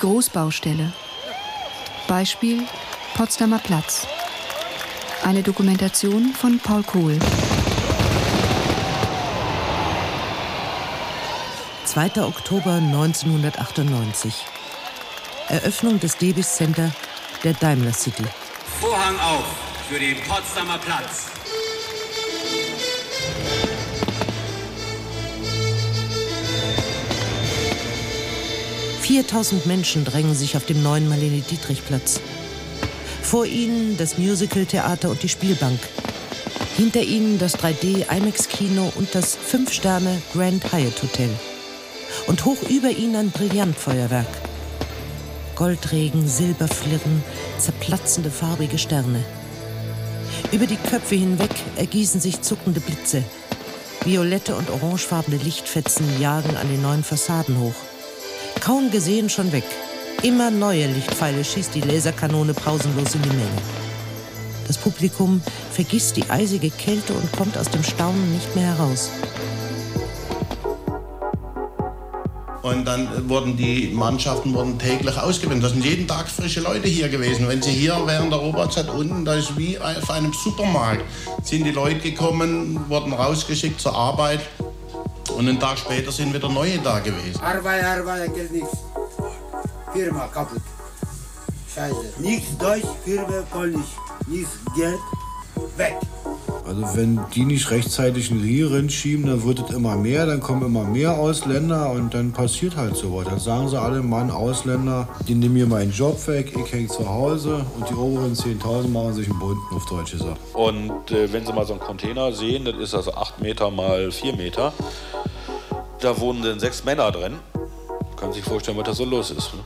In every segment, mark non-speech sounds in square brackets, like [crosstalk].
Die Großbaustelle. Beispiel Potsdamer Platz. Eine Dokumentation von Paul Kohl. 2. Oktober 1998. Eröffnung des Debis Center der Daimler City. Vorhang auf für den Potsdamer Platz. Viertausend Menschen drängen sich auf dem neuen Marlene-Dietrich-Platz. Vor ihnen das Musical-Theater und die Spielbank. Hinter ihnen das 3D-IMAX-Kino und das 5-Sterne Grand Hyatt Hotel. Und hoch über ihnen ein Brillantfeuerwerk. Goldregen, Silberflirren, zerplatzende farbige Sterne. Über die Köpfe hinweg ergießen sich zuckende Blitze. Violette und orangefarbene Lichtfetzen jagen an den neuen Fassaden hoch. Kaum gesehen schon weg. Immer neue Lichtpfeile schießt die Laserkanone pausenlos in die Menge. Das Publikum vergisst die eisige Kälte und kommt aus dem Staunen nicht mehr heraus. Und dann wurden die Mannschaften wurden täglich ausgebildet. Das sind jeden Tag frische Leute hier gewesen. Wenn sie hier während der Oberzeit unten, da ist wie auf einem Supermarkt, sind die Leute gekommen, wurden rausgeschickt zur Arbeit. Und einen Tag später sind wieder neue da gewesen. Arbeit, Arbeit, Geld nichts. Firma kaputt. Scheiße. Nichts Deutsch, Firma Polnisch. Nichts Geld, weg. Also wenn die nicht rechtzeitig einen Rieren schieben, dann wird es immer mehr, dann kommen immer mehr Ausländer und dann passiert halt sowas. Dann sagen sie alle, Mann, Ausländer, die nehmen mir meinen Job weg, ich hänge zu Hause und die oberen 10.000 machen sich einen bunten, auf Deutsch gesagt. Und äh, wenn Sie mal so einen Container sehen, das ist also 8 Meter mal 4 Meter, da wohnen dann sechs Männer drin. Sie sich vorstellen, was da so los ist. Ne?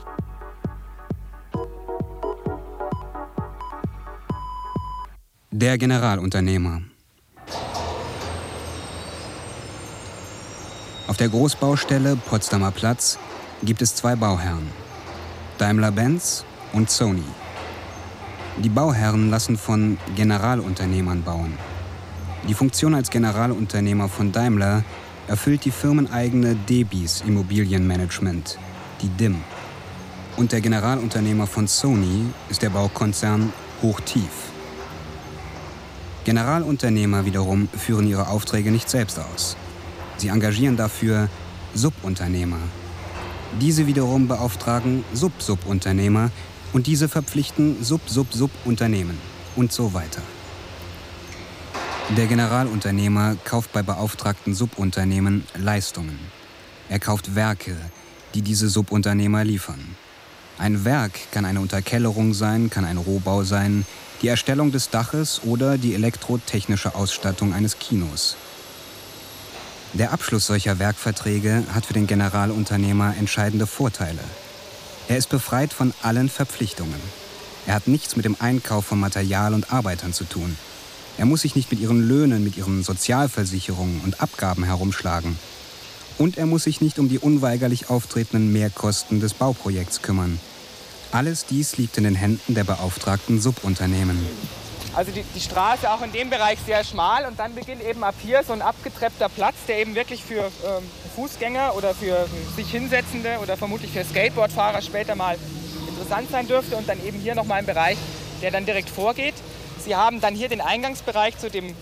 Der Generalunternehmer. Auf der Großbaustelle Potsdamer Platz gibt es zwei Bauherren, Daimler-Benz und Sony. Die Bauherren lassen von Generalunternehmern bauen. Die Funktion als Generalunternehmer von Daimler erfüllt die firmeneigene Debis Immobilienmanagement, die DIM. Und der Generalunternehmer von Sony ist der Baukonzern Hochtief. Generalunternehmer wiederum führen ihre Aufträge nicht selbst aus. Sie engagieren dafür Subunternehmer. Diese wiederum beauftragen Sub-Subunternehmer und diese verpflichten Sub-Sub-Subunternehmen und so weiter. Der Generalunternehmer kauft bei beauftragten Subunternehmen Leistungen. Er kauft Werke, die diese Subunternehmer liefern. Ein Werk kann eine Unterkellerung sein, kann ein Rohbau sein, die Erstellung des Daches oder die elektrotechnische Ausstattung eines Kinos. Der Abschluss solcher Werkverträge hat für den Generalunternehmer entscheidende Vorteile. Er ist befreit von allen Verpflichtungen. Er hat nichts mit dem Einkauf von Material und Arbeitern zu tun. Er muss sich nicht mit ihren Löhnen, mit ihren Sozialversicherungen und Abgaben herumschlagen. Und er muss sich nicht um die unweigerlich auftretenden Mehrkosten des Bauprojekts kümmern. Alles dies liegt in den Händen der beauftragten Subunternehmen. Also die, die, Straße auch in dem Bereich sehr schmal und dann beginnt eben ab hier so ein abgetreppter Platz, der eben wirklich für ähm, Fußgänger oder für ähm, sich Hinsetzende oder vermutlich für Skateboardfahrer später mal interessant sein dürfte und dann eben hier nochmal ein Bereich, der dann direkt vorgeht. Sie haben dann hier den Eingangsbereich zu dem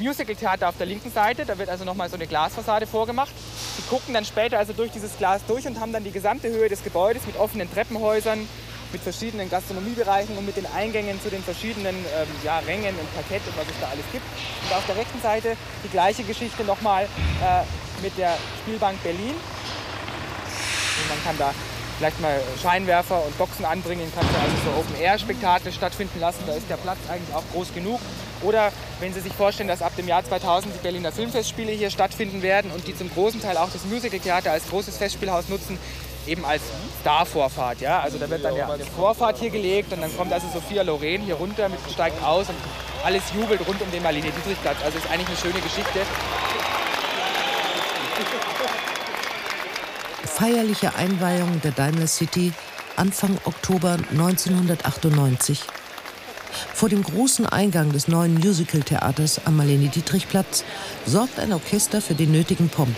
Musical-Theater auf der linken Seite. Da wird also nochmal so eine Glasfassade vorgemacht. Sie gucken dann später also durch dieses Glas durch und haben dann die gesamte Höhe des Gebäudes mit offenen Treppenhäusern, mit verschiedenen Gastronomiebereichen und mit den Eingängen zu den verschiedenen ähm, ja, Rängen und Parkett und was es da alles gibt. Und auf der rechten Seite die gleiche Geschichte nochmal äh, mit der Spielbank Berlin. Und man kann da vielleicht mal Scheinwerfer und Boxen anbringen, kann also so Open-Air-Spektakel stattfinden lassen. Da ist der Platz eigentlich auch groß genug. Oder wenn Sie sich vorstellen, dass ab dem Jahr 2000 die Berliner Filmfestspiele hier stattfinden werden und die zum großen Teil auch das Musical-Theater als großes Festspielhaus nutzen, eben als Star-Vorfahrt. Ja? Also da wird dann ja eine Vorfahrt hier gelegt und dann kommt also Sophia Loren hier runter, mit, steigt aus und alles jubelt rund um den Marlene Dietrich-Platz. Also ist eigentlich eine schöne Geschichte. Feierliche Einweihung der Daimler City Anfang Oktober 1998. Vor dem großen Eingang des neuen Musical-Theaters am Marlene-Dietrich-Platz sorgt ein Orchester für den nötigen Pomp.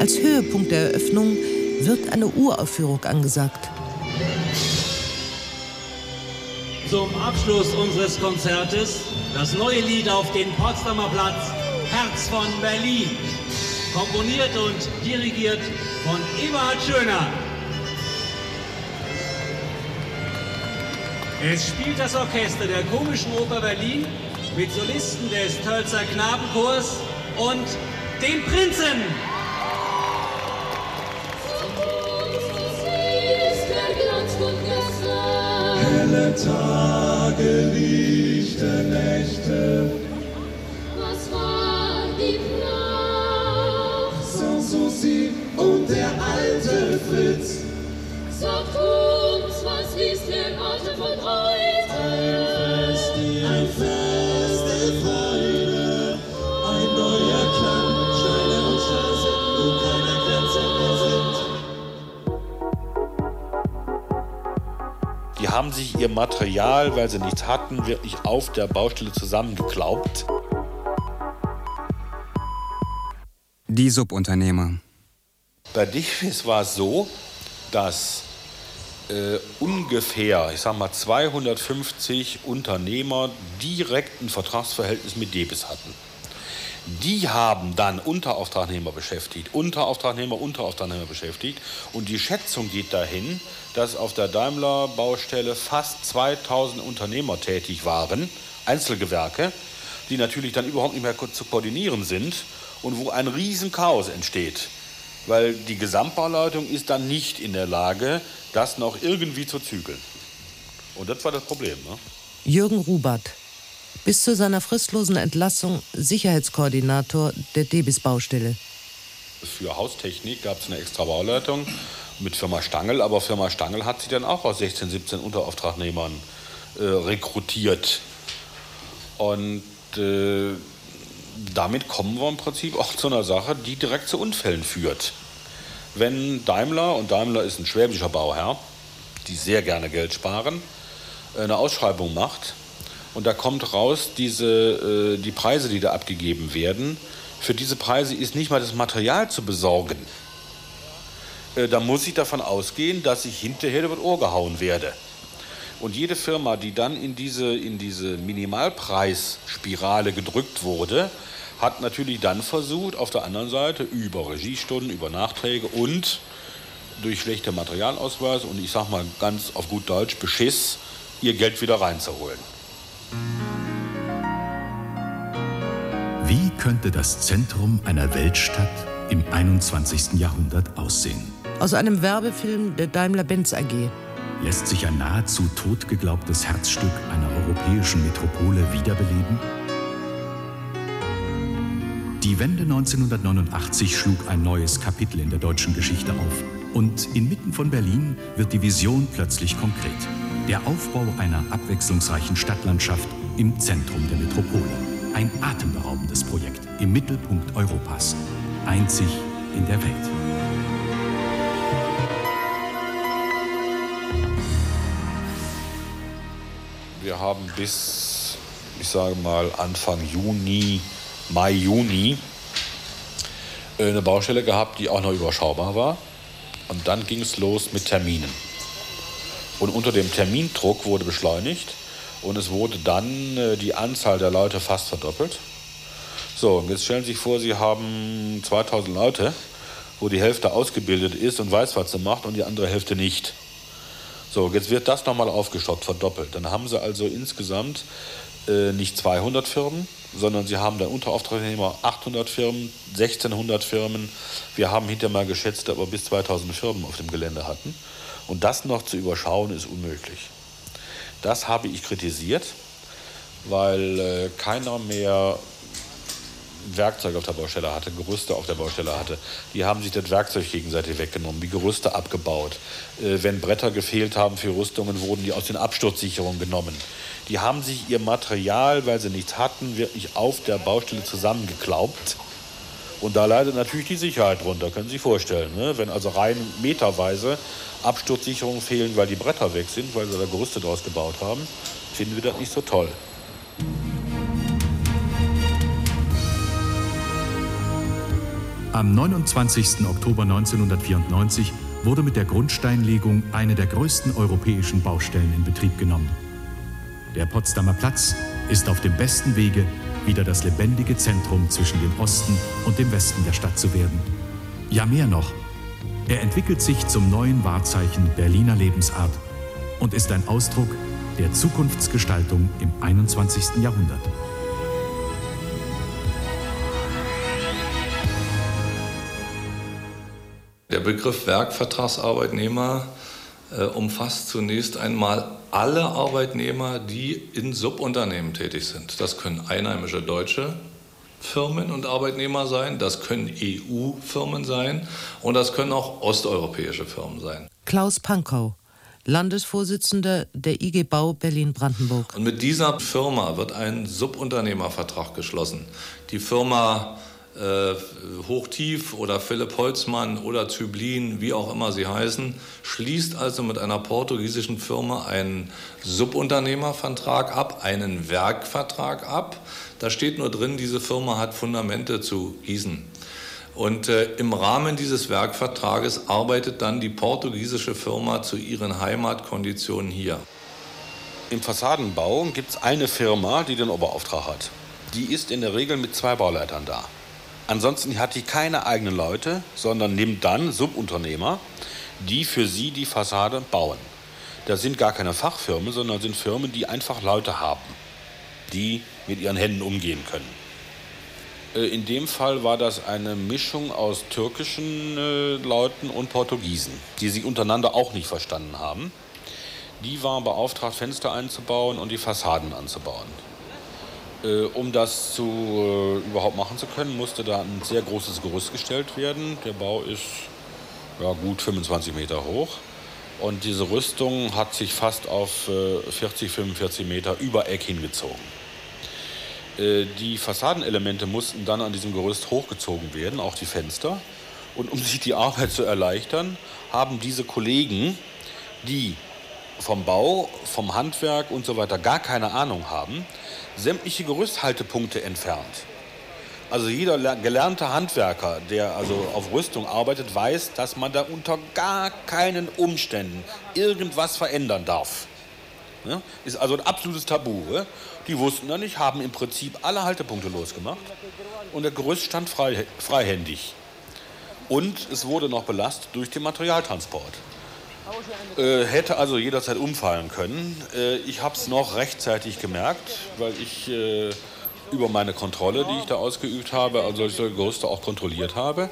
Als Höhepunkt der Eröffnung wird eine Uraufführung angesagt. Zum Abschluss unseres Konzertes das neue Lied auf den Potsdamer Platz, Herz von Berlin. Komponiert und dirigiert von Eberhard Schöner. Es spielt das Orchester der Komischen Oper Berlin mit Solisten des Tölzer Knabenchors und den Prinzen. Helle Tage, lichte Nächte. Und der alte Fritz. Sagt uns, was ist der Atem von heute? Ein Fest, ein Fest der Freude. Ein neuer Klang, Steine und Straßen, wo keine Grenzen mehr sind. Die haben sich ihr Material, weil sie nichts hatten, wirklich auf der Baustelle zusammengeklaubt. Die Subunternehmer. Bei Dichwis war es so, dass äh, ungefähr, ich sag mal, 250 Unternehmer direkt ein Vertragsverhältnis mit Debis hatten. Die haben dann Unterauftragnehmer beschäftigt, Unterauftragnehmer, Unterauftragnehmer beschäftigt. Und die Schätzung geht dahin, dass auf der Daimler-Baustelle fast 2000 Unternehmer tätig waren, Einzelgewerke, die natürlich dann überhaupt nicht mehr zu koordinieren sind und wo ein Riesenchaos entsteht. Weil die Gesamtbauleitung ist dann nicht in der Lage, das noch irgendwie zu zügeln. Und das war das Problem. Ne? Jürgen Rubert, bis zu seiner fristlosen Entlassung Sicherheitskoordinator der Debis-Baustelle. Für Haustechnik gab es eine extra Bauleitung mit Firma Stangl, aber Firma Stangl hat sie dann auch aus 16, 17 Unterauftragnehmern äh, rekrutiert. Und äh, damit kommen wir im Prinzip auch zu einer Sache, die direkt zu Unfällen führt. Wenn Daimler, und Daimler ist ein schwäbischer Bauherr, die sehr gerne Geld sparen, eine Ausschreibung macht und da kommt raus, diese, äh, die Preise, die da abgegeben werden, für diese Preise ist nicht mal das Material zu besorgen. Äh, da muss ich davon ausgehen, dass ich hinterher über das Ohr gehauen werde. Und jede Firma, die dann in diese, in diese Minimalpreisspirale gedrückt wurde, hat natürlich dann versucht, auf der anderen Seite über Regiestunden, über Nachträge und durch schlechte Materialausweis und ich sag mal ganz auf gut Deutsch Beschiss, ihr Geld wieder reinzuholen. Wie könnte das Zentrum einer Weltstadt im 21. Jahrhundert aussehen? Aus einem Werbefilm der Daimler-Benz AG. Lässt sich ein nahezu tot geglaubtes Herzstück einer europäischen Metropole wiederbeleben? Die Wende 1989 schlug ein neues Kapitel in der deutschen Geschichte auf. Und inmitten von Berlin wird die Vision plötzlich konkret. Der Aufbau einer abwechslungsreichen Stadtlandschaft im Zentrum der Metropole. Ein atemberaubendes Projekt im Mittelpunkt Europas. Einzig in der Welt. Wir haben bis, ich sage mal, Anfang Juni, Mai, Juni äh, eine Baustelle gehabt, die auch noch überschaubar war. Und dann ging es los mit Terminen. Und unter dem Termindruck wurde beschleunigt und es wurde dann äh, die Anzahl der Leute fast verdoppelt. So, und jetzt stellen Sie sich vor, Sie haben 2000 Leute, wo die Hälfte ausgebildet ist und weiß, was sie macht und die andere Hälfte nicht. So, jetzt wird das nochmal aufgestockt, verdoppelt. Dann haben Sie also insgesamt äh, nicht 200 Firmen, sondern Sie haben dann Unterauftragnehmer 800 Firmen, 1600 Firmen. Wir haben hinterher mal geschätzt, wir bis 2000 Firmen auf dem Gelände hatten. Und das noch zu überschauen, ist unmöglich. Das habe ich kritisiert, weil äh, keiner mehr Werkzeug auf der Baustelle hatte, Gerüste auf der Baustelle hatte. Die haben sich das Werkzeug gegenseitig weggenommen, die Gerüste abgebaut. Äh, wenn Bretter gefehlt haben für Rüstungen, wurden die aus den Absturzsicherungen genommen. Die haben sich ihr Material, weil sie nichts hatten, wirklich auf der Baustelle zusammengeklaubt. Und da leidet natürlich die Sicherheit drunter, können Sie sich vorstellen. Ne? Wenn also rein meterweise Absturzsicherungen fehlen, weil die Bretter weg sind, weil sie da Gerüste draus gebaut haben, finden wir das nicht so toll. Am 29. Oktober 1994 wurde mit der Grundsteinlegung eine der größten europäischen Baustellen in Betrieb genommen. Der Potsdamer Platz ist auf dem besten Wege, wieder das lebendige Zentrum zwischen dem Osten und dem Westen der Stadt zu werden. Ja, mehr noch. Er entwickelt sich zum neuen Wahrzeichen Berliner Lebensart und ist ein Ausdruck der Zukunftsgestaltung im 21. Jahrhundert. Der Begriff Werkvertragsarbeitnehmer äh, umfasst zunächst einmal alle Arbeitnehmer, die in Subunternehmen tätig sind. Das können einheimische deutsche Firmen und Arbeitnehmer sein, das können EU-Firmen sein und das können auch osteuropäische Firmen sein. Klaus Pankow, Landesvorsitzender der IG Bau Berlin-Brandenburg. Und mit dieser Firma wird ein Subunternehmervertrag geschlossen. Die Firma äh, Hochtief oder Philipp Holzmann oder Zyblin, wie auch immer sie heißen, schließt also mit einer portugiesischen Firma einen Subunternehmervertrag ab, einen Werkvertrag ab. Da steht nur drin, diese Firma hat Fundamente zu gießen. Und äh, im Rahmen dieses Werkvertrages arbeitet dann die portugiesische Firma zu ihren Heimatkonditionen hier. Im Fassadenbau gibt es eine Firma, die den Oberauftrag hat. Die ist in der Regel mit zwei Bauleitern da. Ansonsten hat die keine eigenen Leute, sondern nimmt dann Subunternehmer, die für sie die Fassade bauen. Das sind gar keine Fachfirmen, sondern sind Firmen, die einfach Leute haben, die mit ihren Händen umgehen können. Äh, in dem Fall war das eine Mischung aus türkischen äh, Leuten und Portugiesen, die sich untereinander auch nicht verstanden haben. Die waren beauftragt, Fenster einzubauen und die Fassaden anzubauen. Äh, um das zu, äh, überhaupt machen zu können, musste da ein sehr großes Gerüst gestellt werden. Der Bau ist ja, gut 25 Meter hoch. Und diese Rüstung hat sich fast auf äh, 40, 45 Meter über Eck hingezogen. Äh, die Fassadenelemente mussten dann an diesem Gerüst hochgezogen werden, auch die Fenster. Und um [laughs] sich die Arbeit zu erleichtern, haben diese Kollegen, die vom Bau, vom Handwerk und so weiter gar keine Ahnung haben, sämtliche Gerüsthaltepunkte entfernt. Also jeder gelernte Handwerker, der also auf Rüstung arbeitet, weiß, dass man da unter gar keinen Umständen irgendwas verändern darf. Ja? Ist also ein absolutes Tabu. Ja? Die wussten dann nicht, haben im Prinzip alle Haltepunkte losgemacht und der Gerüst stand frei, freihändig. Und es wurde noch belastet durch den Materialtransport. Äh, hätte also jederzeit umfallen können. Äh, ich habe es noch rechtzeitig gemerkt, weil ich äh, über meine Kontrolle, die ich da ausgeübt habe, also solche Gerüste auch kontrolliert habe.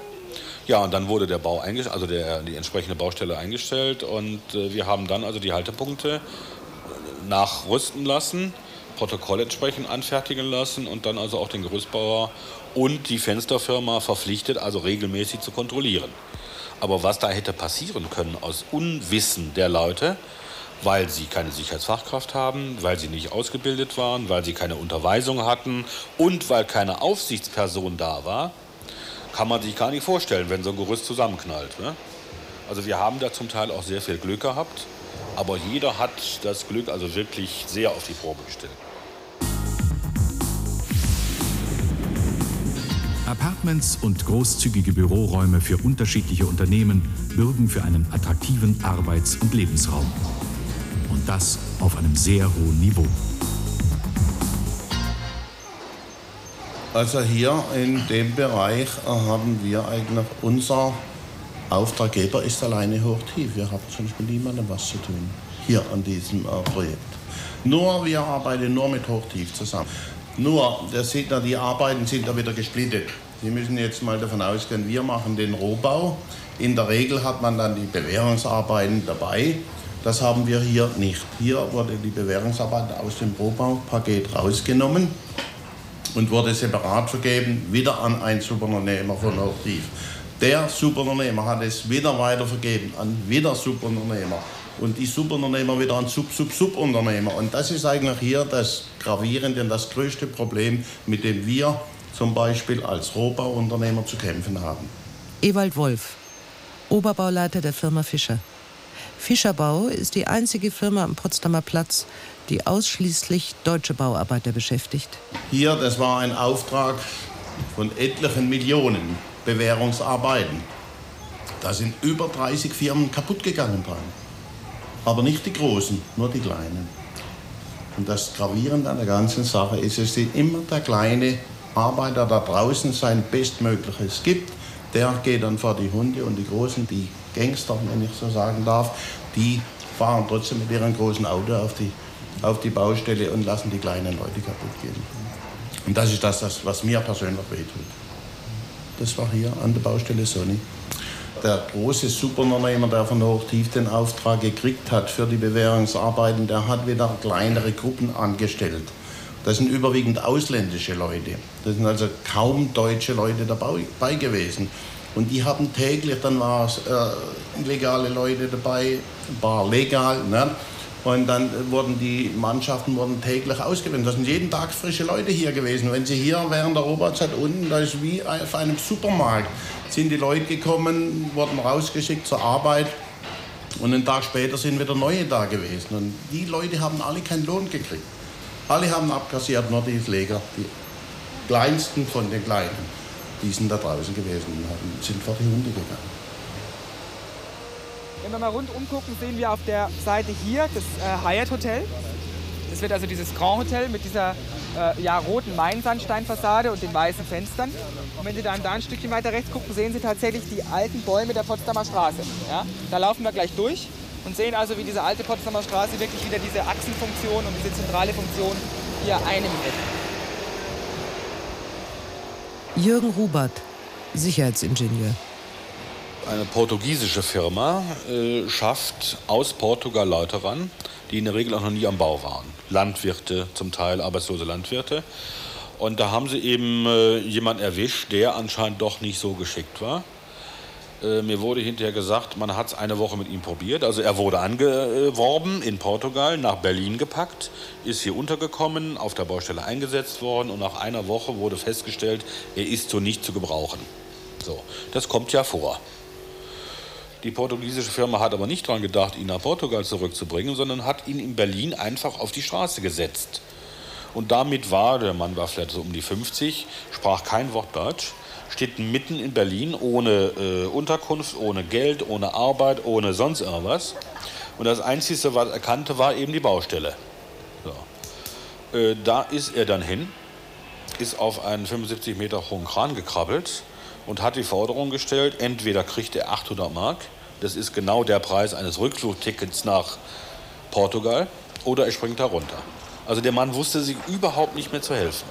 Ja, und dann wurde der Bau eingestellt, also der, die entsprechende Baustelle eingestellt und äh, wir haben dann also die Haltepunkte nachrüsten lassen, Protokoll entsprechend anfertigen lassen und dann also auch den Gerüstbauer und die Fensterfirma verpflichtet, also regelmäßig zu kontrollieren. Aber was da hätte passieren können aus Unwissen der Leute, weil sie keine Sicherheitsfachkraft haben, weil sie nicht ausgebildet waren, weil sie keine Unterweisung hatten und weil keine Aufsichtsperson da war, kann man sich gar nicht vorstellen, wenn so ein Gerüst zusammenknallt. Ne? Also wir haben da zum Teil auch sehr viel Glück gehabt, aber jeder hat das Glück also wirklich sehr auf die Probe gestellt. Apartments und großzügige Büroräume für unterschiedliche Unternehmen bürgen für einen attraktiven Arbeits- und Lebensraum. Und das auf einem sehr hohen Niveau. Also hier in dem Bereich haben wir eigentlich unser Auftraggeber ist alleine hochtief. Wir haben sonst mit niemandem was zu tun hier an diesem äh, Projekt. Nur wir arbeiten nur mit Hochtief zusammen. Nur, das sieht da, die Arbeiten sind da wieder gesplittet. Sie müssen jetzt mal davon ausgehen, wir machen den Rohbau. In der Regel hat man dann die Bewährungsarbeiten dabei. Das haben wir hier nicht. Hier wurde die Bewährungsarbeit aus dem Rohbaupaket rausgenommen und wurde separat vergeben, wieder an einen Subunternehmer von Hochtief. Der Subunternehmer hat es wieder weitervergeben an wieder Subunternehmer und die Subunternehmer wieder an Sub-Sub-Subunternehmer. Und das ist eigentlich hier das gravierende und das größte Problem, mit dem wir zum Beispiel als Rohbauunternehmer zu kämpfen haben. Ewald Wolf, Oberbauleiter der Firma Fischer. Fischerbau ist die einzige Firma am Potsdamer Platz, die ausschließlich deutsche Bauarbeiter beschäftigt. Hier, das war ein Auftrag von etlichen Millionen. Bewährungsarbeiten. Da sind über 30 Firmen kaputt gegangen dran. Aber nicht die großen, nur die kleinen. Und das Gravierende an der ganzen Sache ist, es ist immer der kleine Arbeiter da draußen sein Bestmögliches gibt. Der geht dann vor die Hunde und die Großen, die Gangster, wenn ich so sagen darf, die fahren trotzdem mit ihrem großen Auto auf die, auf die Baustelle und lassen die kleinen Leute kaputt gehen. Und das ist das, das was mir persönlich wehtut. Das war hier an der Baustelle Sony. Der große Subunternehmer, der von Hochtief den Auftrag gekriegt hat für die Bewährungsarbeiten, der hat wieder kleinere Gruppen angestellt. Das sind überwiegend ausländische Leute. Das sind also kaum deutsche Leute dabei gewesen. Und die haben täglich, dann waren es äh, illegale Leute dabei, ein paar legal. Ne? Und dann wurden die Mannschaften wurden täglich ausgewendet. Das sind jeden Tag frische Leute hier gewesen. Wenn Sie hier während der Oberzeit unten, da ist wie auf einem Supermarkt, sind die Leute gekommen, wurden rausgeschickt zur Arbeit. Und einen Tag später sind wieder neue da gewesen. Und die Leute haben alle keinen Lohn gekriegt. Alle haben abkassiert, nur die Pfleger, die kleinsten von den Kleinen. Die sind da draußen gewesen und sind vor die Hunde gegangen. Wenn wir mal rundum gucken, sehen wir auf der Seite hier das äh, Hyatt Hotel. Das wird also dieses Grand Hotel mit dieser äh, ja, roten Mainsandsteinfassade und den weißen Fenstern. Und wenn Sie dann da ein Stückchen weiter rechts gucken, sehen Sie tatsächlich die alten Bäume der Potsdamer Straße. Ja? Da laufen wir gleich durch und sehen also, wie diese alte Potsdamer Straße wirklich wieder diese Achsenfunktion und diese zentrale Funktion hier einnimmt. Jürgen Rubert, Sicherheitsingenieur. Eine portugiesische Firma äh, schafft aus Portugal Leute ran, die in der Regel auch noch nie am Bau waren. Landwirte, zum Teil arbeitslose Landwirte. Und da haben sie eben äh, jemanden erwischt, der anscheinend doch nicht so geschickt war. Äh, mir wurde hinterher gesagt, man hat es eine Woche mit ihm probiert. Also er wurde angeworben in Portugal, nach Berlin gepackt, ist hier untergekommen, auf der Baustelle eingesetzt worden und nach einer Woche wurde festgestellt, er ist so nicht zu gebrauchen. So, das kommt ja vor. Die portugiesische Firma hat aber nicht daran gedacht, ihn nach Portugal zurückzubringen, sondern hat ihn in Berlin einfach auf die Straße gesetzt. Und damit war, der Mann war vielleicht so um die 50, sprach kein Wort Deutsch, steht mitten in Berlin ohne äh, Unterkunft, ohne Geld, ohne Arbeit, ohne sonst irgendwas. Und das Einzige, was er kannte, war eben die Baustelle. So. Äh, da ist er dann hin, ist auf einen 75 Meter hohen Kran gekrabbelt und hat die Forderung gestellt, entweder kriegt er 800 Mark, das ist genau der Preis eines Rückflugtickets nach Portugal, oder er springt da runter. Also der Mann wusste sich überhaupt nicht mehr zu helfen.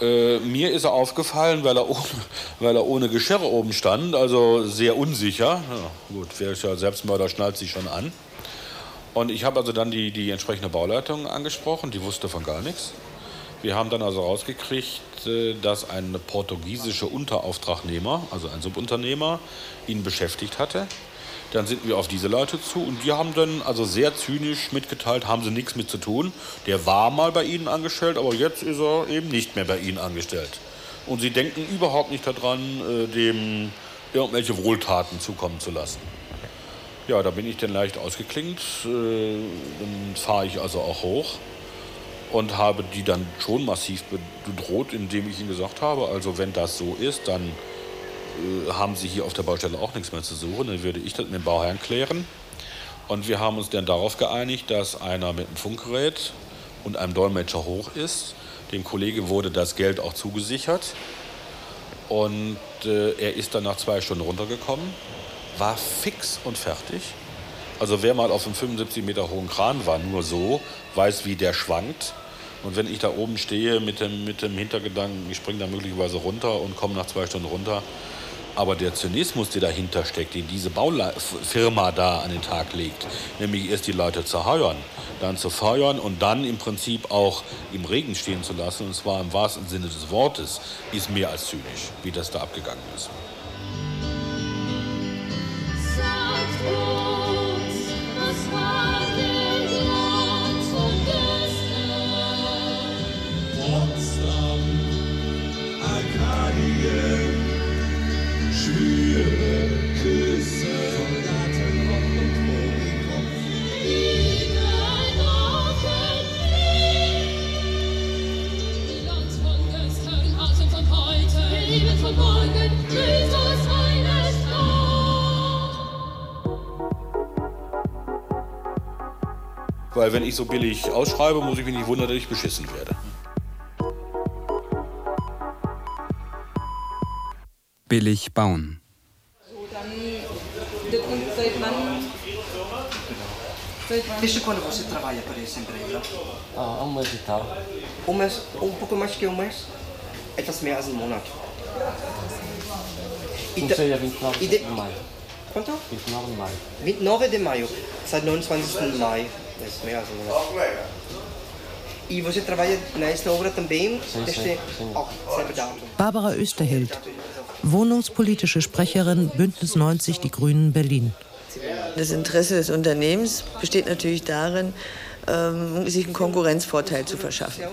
Äh, mir ist er aufgefallen, weil er, ohne, [laughs] weil er ohne Geschirr oben stand, also sehr unsicher. Ja, gut, wer ist ja Selbstmörder, schnallt sich schon an. Und ich habe also dann die, die entsprechende Bauleitung angesprochen, die wusste von gar nichts. Wir haben dann also rausgekriegt, äh, dass ein portugiesischer Unterauftragnehmer, also ein Subunternehmer, ihn beschäftigt hatte. Dann sind wir auf diese Leute zu und die haben dann also sehr zynisch mitgeteilt, haben sie nichts mit zu tun. Der war mal bei ihnen angestellt, aber jetzt ist er eben nicht mehr bei ihnen angestellt. Und sie denken überhaupt nicht daran, äh, dem irgendwelche Wohltaten zukommen zu lassen. Ja, da bin ich dann leicht ausgeklingt. Äh, dann fahre ich also auch hoch und habe die dann schon massiv bedroht, indem ich ihnen gesagt habe, also wenn das so ist, dann äh, haben Sie hier auf der Baustelle auch nichts mehr zu suchen. Dann würde ich das mit dem Bauherrn klären. Und wir haben uns dann darauf geeinigt, dass einer mit einem Funkgerät und einem Dolmetscher hoch ist. Dem Kollege wurde das Geld auch zugesichert. Und äh, er ist dann nach zwei Stunden runtergekommen, war fix und fertig. Also wer mal auf einem 75 Meter hohen Kran war, nur so, weiß, wie der schwankt. Und wenn ich da oben stehe mit dem, mit dem Hintergedanken, ich springe da möglicherweise runter und komme nach zwei Stunden runter, aber der Zynismus, der dahinter steckt, den diese Baufirma da an den Tag legt, nämlich erst die Leute zu heuern, dann zu feuern und dann im Prinzip auch im Regen stehen zu lassen, und zwar im wahrsten Sinne des Wortes, ist mehr als zynisch, wie das da abgegangen ist. Weil wenn ich so billig ausschreibe, muss ich mich nicht wundern, dass ich beschissen werde. Billig bauen. Desde quando você trabalha para essa empresa? Ah, um mês e tal. Um mês, um pouco mais que um mês? Etwas mehr als ein Monat. Comecei a 29 e de- de maio. Quanto? 29 de maio. 29 de maio, seit 29. Mai. Das ist mehr als ein Monat. E você trabalha nesta obra também? Sim, sim, sim. Barbara Österhild, wohnungspolitische Sprecherin Bündnis 90 Die Grünen Berlin. Das Interesse des Unternehmens besteht natürlich darin, ähm, sich einen Konkurrenzvorteil zu verschaffen.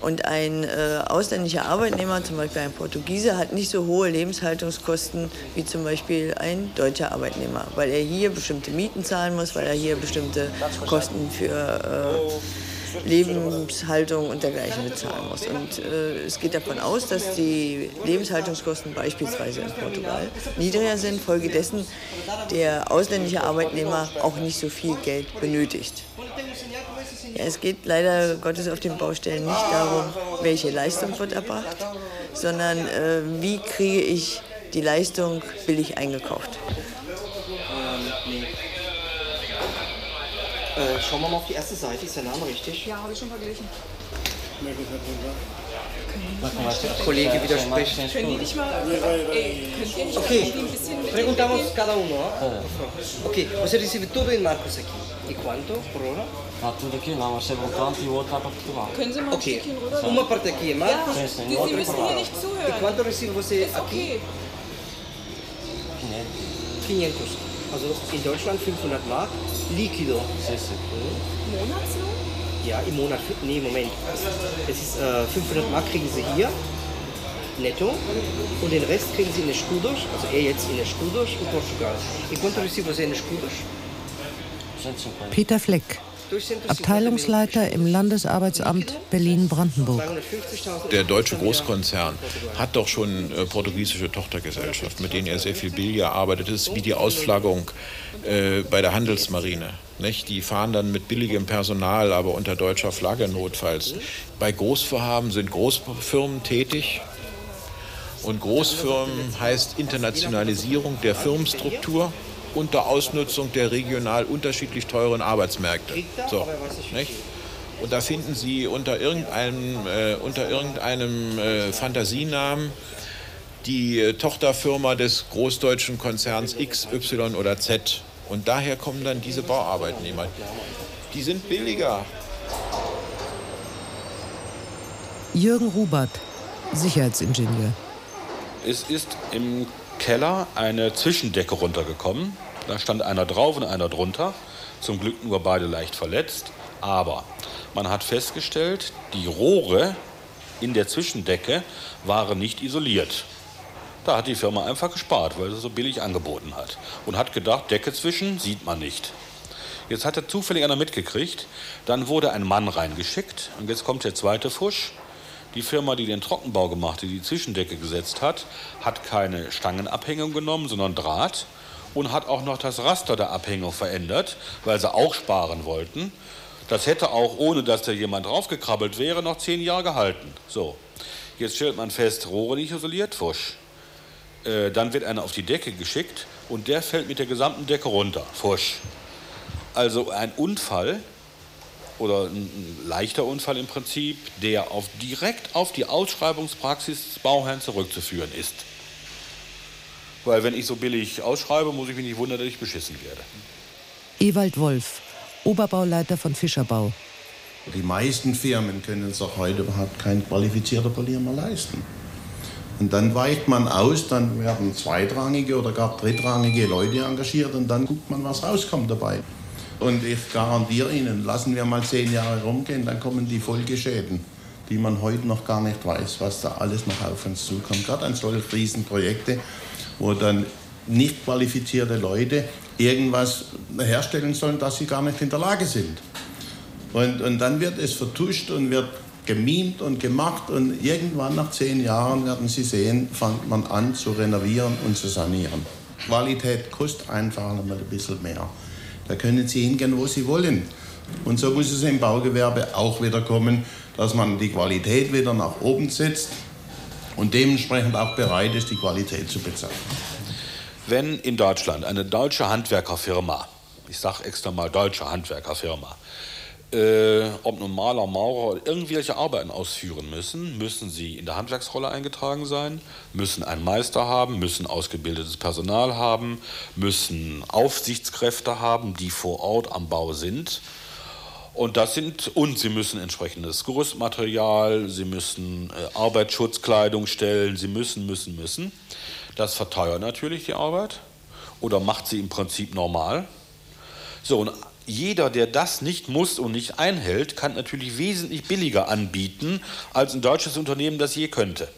Und ein äh, ausländischer Arbeitnehmer, zum Beispiel ein Portugiese, hat nicht so hohe Lebenshaltungskosten wie zum Beispiel ein deutscher Arbeitnehmer, weil er hier bestimmte Mieten zahlen muss, weil er hier bestimmte Kosten für äh, Lebenshaltung und dergleichen bezahlen muss. Und äh, es geht davon aus, dass die Lebenshaltungskosten beispielsweise in Portugal niedriger sind, folgedessen der ausländische Arbeitnehmer auch nicht so viel Geld benötigt. Ja, es geht leider Gottes auf den Baustellen nicht darum, welche Leistung wird erbracht, sondern äh, wie kriege ich die Leistung billig eingekauft. Ähm, nee. Äh, schauen wir mal auf die erste Seite, ist der Name richtig? Ja, habe ich schon verglichen. Kollege widerspricht. Können die nicht mal, ey, könnt ihr nicht mal Ok, irgendwie ein bisschen mit perguntamos cada uno. ó. Ok, você recebe tudo em marcos aqui. E quanto por hora? Está tudo aqui, não, mas chega um tanto e o outro vai para Portugal. Können Sie mal ein Ok, Stückchen rüber? uma parte aqui é marcos. Ja, Sim, sim, Sie, müssen hier nicht E zuhören. quanto recebe você Ist aqui? okay. 500. Also in Deutschland 500 Mark, líquido. Sim, sim. Monatslohn? Ja, im Monat. Nee, Moment. Es ist äh, 500 Mark kriegen Sie hier, netto. Und den Rest kriegen Sie in Escudos, also er jetzt in Escudos in Portugal. E quanto recebe você in Escudos? 150. Peter Fleck, Abteilungsleiter im Landesarbeitsamt Berlin-Brandenburg. Der deutsche Großkonzern hat doch schon äh, portugiesische Tochtergesellschaften, mit denen er sehr viel billiger arbeitet. Das ist wie die Ausflaggung äh, bei der Handelsmarine. Die fahren dann mit billigem Personal, aber unter deutscher Flagge notfalls. Bei Großvorhaben sind Großfirmen tätig. Und Großfirmen heißt Internationalisierung der Firmenstruktur unter Ausnutzung der regional unterschiedlich teuren Arbeitsmärkte. So, nicht? Und da finden Sie unter irgendeinem, äh, unter irgendeinem äh, Fantasienamen die äh, Tochterfirma des großdeutschen Konzerns X, Y oder Z. Und daher kommen dann diese Bauarbeitnehmer. Die sind billiger. Jürgen Rubert, Sicherheitsingenieur. Es ist im Keller eine Zwischendecke runtergekommen. Da stand einer drauf und einer drunter. Zum Glück nur beide leicht verletzt. Aber man hat festgestellt, die Rohre in der Zwischendecke waren nicht isoliert. Da hat die Firma einfach gespart, weil sie so billig angeboten hat. Und hat gedacht, Decke zwischen sieht man nicht. Jetzt hat er zufällig einer mitgekriegt. Dann wurde ein Mann reingeschickt. Und jetzt kommt der zweite Fusch. Die Firma, die den Trockenbau gemacht, die die Zwischendecke gesetzt hat, hat keine Stangenabhängung genommen, sondern Draht und hat auch noch das Raster der Abhängung verändert, weil sie auch sparen wollten. Das hätte auch, ohne dass da jemand draufgekrabbelt wäre, noch zehn Jahre gehalten. So, jetzt stellt man fest, Rohre nicht isoliert, Fusch. Äh, dann wird einer auf die Decke geschickt und der fällt mit der gesamten Decke runter, Fusch. Also ein Unfall oder ein leichter Unfall im Prinzip, der auf, direkt auf die Ausschreibungspraxis des Bauherrn zurückzuführen ist. Weil wenn ich so billig ausschreibe, muss ich mich nicht wundern, dass ich beschissen werde. Ewald Wolf, Oberbauleiter von Fischerbau. Die meisten Firmen können sich heute überhaupt keinen qualifizierten Polier mehr leisten. Und dann weicht man aus, dann werden zweitrangige oder gar drittrangige Leute engagiert und dann guckt man, was rauskommt dabei. Und ich garantiere Ihnen, lassen wir mal zehn Jahre rumgehen, dann kommen die Folgeschäden, die man heute noch gar nicht weiß, was da alles noch auf uns zukommt. Gerade an solche Riesenprojekte, wo dann nicht qualifizierte Leute irgendwas herstellen sollen, das sie gar nicht in der Lage sind. Und, und dann wird es vertuscht und wird gemimt und gemacht und irgendwann nach zehn Jahren werden Sie sehen, fängt man an zu renovieren und zu sanieren. Qualität kostet einfach noch mal ein bisschen mehr. Da können Sie hingehen, wo Sie wollen. Und so muss es im Baugewerbe auch wieder kommen, dass man die Qualität wieder nach oben setzt und dementsprechend auch bereit ist, die Qualität zu bezahlen. Wenn in Deutschland eine deutsche Handwerkerfirma, ich sage extra mal deutsche Handwerkerfirma, äh, ob nun Maler, Maurer oder irgendwelche Arbeiten ausführen müssen, müssen sie in der Handwerksrolle eingetragen sein, müssen einen Meister haben, müssen ausgebildetes Personal haben, müssen Aufsichtskräfte haben, die vor Ort am Bau sind. Und das sind, und sie müssen entsprechendes Gerüstmaterial, sie müssen äh, Arbeitsschutzkleidung stellen, sie müssen, müssen, müssen. Das verteuert natürlich die Arbeit oder macht sie im Prinzip normal. So, und jeder, der das nicht muss und nicht einhält, kann natürlich wesentlich billiger anbieten, als ein deutsches Unternehmen das je könnte.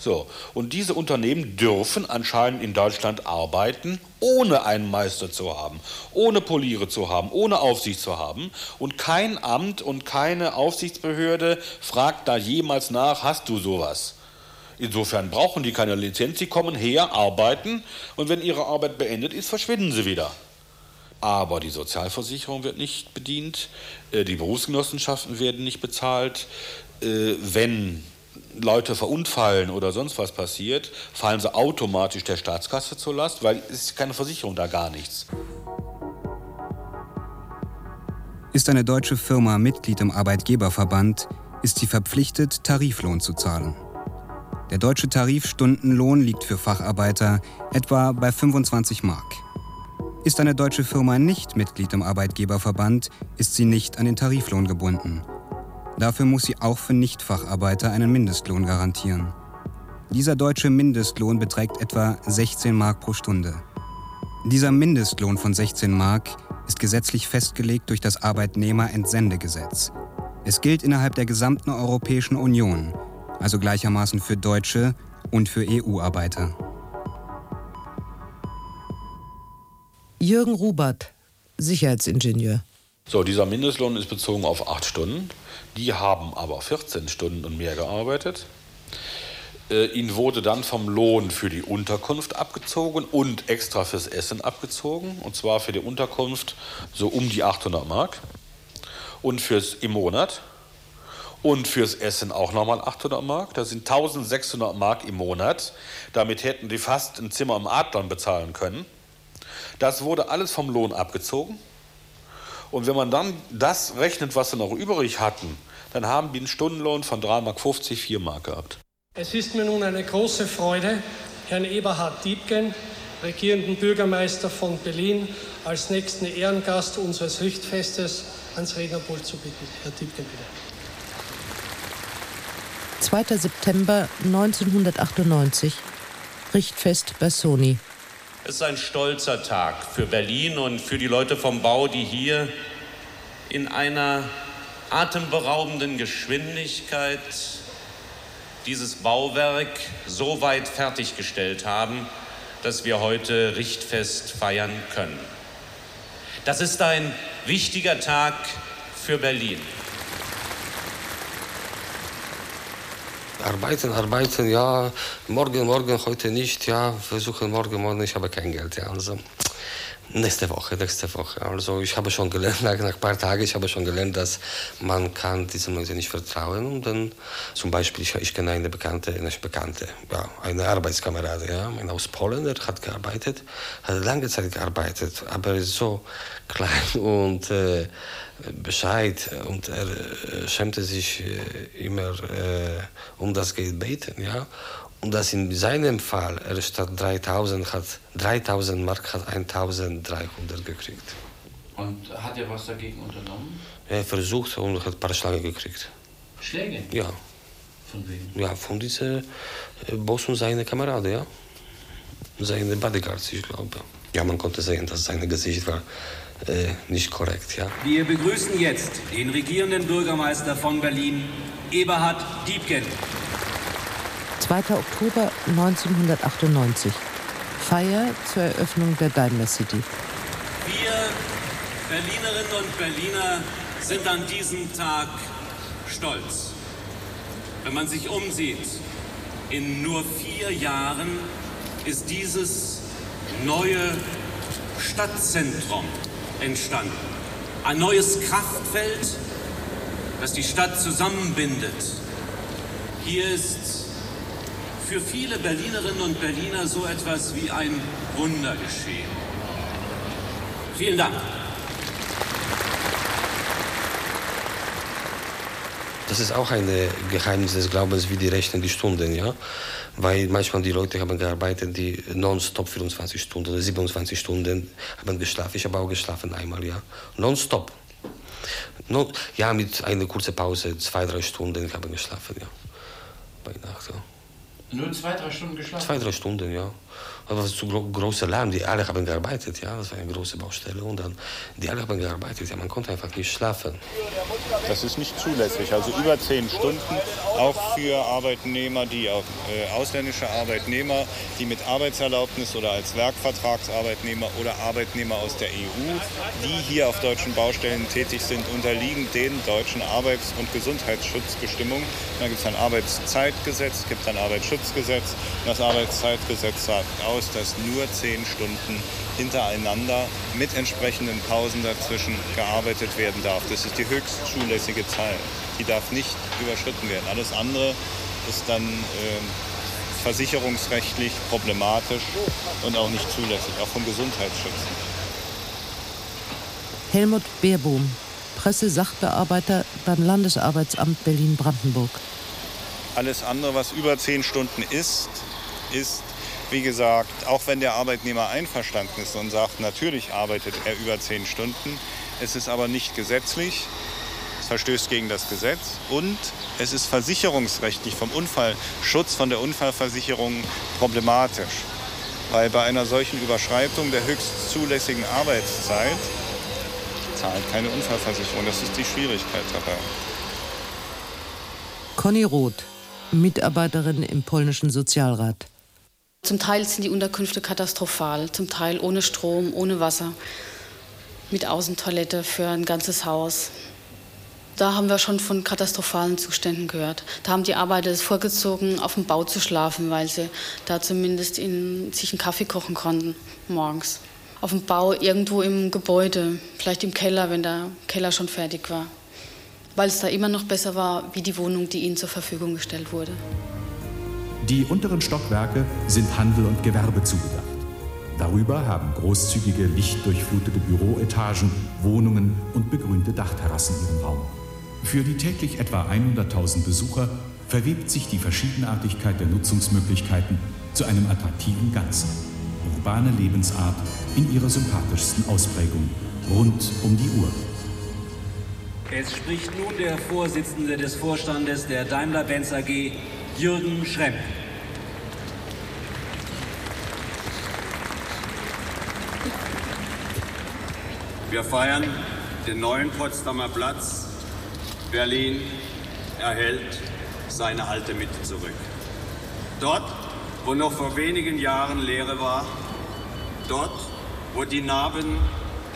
So, und diese Unternehmen dürfen anscheinend in Deutschland arbeiten, ohne einen Meister zu haben, ohne Poliere zu haben, ohne Aufsicht zu haben. Und kein Amt und keine Aufsichtsbehörde fragt da jemals nach, hast du sowas? Insofern brauchen die keine Lizenz, sie kommen her, arbeiten und wenn ihre Arbeit beendet ist, verschwinden sie wieder. Aber die Sozialversicherung wird nicht bedient, äh, die Berufsgenossenschaften werden nicht bezahlt. Äh, wenn Leute verunfallen oder sonst was passiert, fallen sie automatisch der Staatskasse zur Last, weil es ist keine Versicherung da gar nichts. Ist eine deutsche Firma Mitglied im Arbeitgeberverband, ist sie verpflichtet, Tariflohn zu zahlen. Der deutsche Tarifstundenlohn liegt für Facharbeiter etwa bei 25 Mark. Ist eine deutsche Firma nicht Mitglied im Arbeitgeberverband, ist sie nicht an den Tariflohn gebunden. Dafür muss sie auch für Nichtfacharbeiter einen Mindestlohn garantieren. Dieser deutsche Mindestlohn beträgt etwa 16 Mark pro Stunde. Dieser Mindestlohn von 16 Mark ist gesetzlich festgelegt durch das Arbeitnehmerentsendegesetz. Es gilt innerhalb der gesamten Europäischen Union, also gleichermaßen für Deutsche und für EU-Arbeiter. Jürgen Rubert, Sicherheitsingenieur. So, dieser Mindestlohn ist bezogen auf acht Stunden. Die haben aber 14 Stunden und mehr gearbeitet. Äh, ihnen wurde dann vom Lohn für die Unterkunft abgezogen und extra fürs Essen abgezogen. Und zwar für die Unterkunft so um die 800 Mark. Und fürs im Monat. Und fürs Essen auch nochmal 800 Mark. Das sind 1600 Mark im Monat. Damit hätten die fast ein Zimmer im Adlern bezahlen können. Das wurde alles vom Lohn abgezogen. Und wenn man dann das rechnet, was sie noch übrig hatten, dann haben die einen Stundenlohn von 3,50 Mark, 4 Mark gehabt. Es ist mir nun eine große Freude, Herrn Eberhard Diebken, regierenden Bürgermeister von Berlin, als nächsten Ehrengast unseres Richtfestes ans Rednerpult zu bitten. Herr Diebken, bitte. 2. September 1998, Richtfest bei Sony. Es ist ein stolzer Tag für Berlin und für die Leute vom Bau, die hier in einer atemberaubenden Geschwindigkeit dieses Bauwerk so weit fertiggestellt haben, dass wir heute Richtfest feiern können. Das ist ein wichtiger Tag für Berlin. Arbeiten, arbeiten, ja, morgen, morgen, heute nicht, ja, versuchen morgen, morgen, ich habe kein Geld, ja, also nächste Woche, nächste Woche. Also ich habe schon gelernt, [laughs] nach, nach ein paar Tagen, ich habe schon gelernt, dass man kann diesen Leuten nicht vertrauen und dann zum Beispiel, ich, ich kenne eine Bekannte, eine Bekannte, ja, eine Arbeitskamerade, ja, aus Polen, der hat gearbeitet, hat lange Zeit gearbeitet, aber ist so klein [laughs] und äh, Bescheid und er äh, schämte sich äh, immer äh, um das Geld beten, ja. Und das in seinem Fall, er statt 3000 hat 3000 Mark hat 1300 gekriegt. Und hat er was dagegen unternommen? Er versucht und hat ein paar Schläge gekriegt. Schläge? Ja. Von wem? Ja, von diesem äh, Boss und seine Kameraden, ja. Seine Bodyguards, ich glaube. Ja, man konnte sehen, dass sein Gesicht war äh, nicht korrekt, ja. Wir begrüßen jetzt den regierenden Bürgermeister von Berlin, Eberhard Diebken. 2. Oktober 1998. Feier zur Eröffnung der Daimler City. Wir Berlinerinnen und Berliner sind an diesem Tag stolz. Wenn man sich umsieht, in nur vier Jahren ist dieses neue Stadtzentrum entstanden. Ein neues Kraftfeld, das die Stadt zusammenbindet. Hier ist für viele Berlinerinnen und Berliner so etwas wie ein Wunder geschehen. Vielen Dank. Das ist auch ein Geheimnis des Glaubens wie die Rechten, die Stunden, ja. Weil manchmal die Leute haben gearbeitet, die nonstop 24 Stunden oder 27 Stunden haben geschlafen. Ich habe auch geschlafen einmal, ja. Nonstop. No, ja, mit einer kurzen Pause, zwei, drei Stunden, ich habe geschlafen, ja. Bei Nacht, ja. Nur zwei, drei Stunden geschlafen? Zwei, drei Stunden, ja. Das war zu gro großer Lärm, die alle haben gearbeitet, ja. Das war eine große Baustelle und dann, die alle haben gearbeitet, ja. Man konnte einfach nicht schlafen. Das ist nicht zulässig. Also über zehn Stunden, auch für Arbeitnehmer, die auch äh, ausländische Arbeitnehmer, die mit Arbeitserlaubnis oder als Werkvertragsarbeitnehmer oder Arbeitnehmer aus der EU, die hier auf deutschen Baustellen tätig sind, unterliegen den deutschen Arbeits- und Gesundheitsschutzbestimmungen. Da gibt es ein Arbeitszeitgesetz, gibt ein Arbeitsschutzgesetz. Das Arbeitszeitgesetz sagt aus, dass nur zehn Stunden hintereinander mit entsprechenden Pausen dazwischen gearbeitet werden darf. Das ist die höchst zulässige Zahl. Die darf nicht überschritten werden. Alles andere ist dann äh, versicherungsrechtlich problematisch und auch nicht zulässig, auch vom Gesundheitsschutz. Helmut Beerbohm, Pressesachbearbeiter beim Landesarbeitsamt Berlin-Brandenburg. Alles andere, was über zehn Stunden ist, ist, wie gesagt, auch wenn der Arbeitnehmer einverstanden ist und sagt, natürlich arbeitet er über zehn Stunden, es ist aber nicht gesetzlich, es verstößt gegen das Gesetz und es ist versicherungsrechtlich vom Unfallschutz, von der Unfallversicherung problematisch. Weil bei einer solchen Überschreitung der höchst zulässigen Arbeitszeit zahlt keine Unfallversicherung. Das ist die Schwierigkeit dabei. Conny Roth, Mitarbeiterin im polnischen Sozialrat. Zum Teil sind die Unterkünfte katastrophal, zum Teil ohne Strom, ohne Wasser, mit Außentoilette für ein ganzes Haus. Da haben wir schon von katastrophalen Zuständen gehört. Da haben die Arbeiter es vorgezogen, auf dem Bau zu schlafen, weil sie da zumindest in, sich einen Kaffee kochen konnten morgens. Auf dem Bau irgendwo im Gebäude, vielleicht im Keller, wenn der Keller schon fertig war. Weil es da immer noch besser war, wie die Wohnung, die ihnen zur Verfügung gestellt wurde. Die unteren Stockwerke sind Handel und Gewerbe zugedacht. Darüber haben großzügige, lichtdurchflutete Büroetagen, Wohnungen und begrünte Dachterrassen ihren Raum. Für die täglich etwa 100.000 Besucher verwebt sich die Verschiedenartigkeit der Nutzungsmöglichkeiten zu einem attraktiven Ganzen. Urbane Lebensart in ihrer sympathischsten Ausprägung, rund um die Uhr. Es spricht nun der Vorsitzende des Vorstandes der Daimler-Benz AG, Jürgen Schremp. Wir feiern den neuen Potsdamer Platz. Berlin erhält seine alte Mitte zurück. Dort, wo noch vor wenigen Jahren Leere war, dort, wo die Narben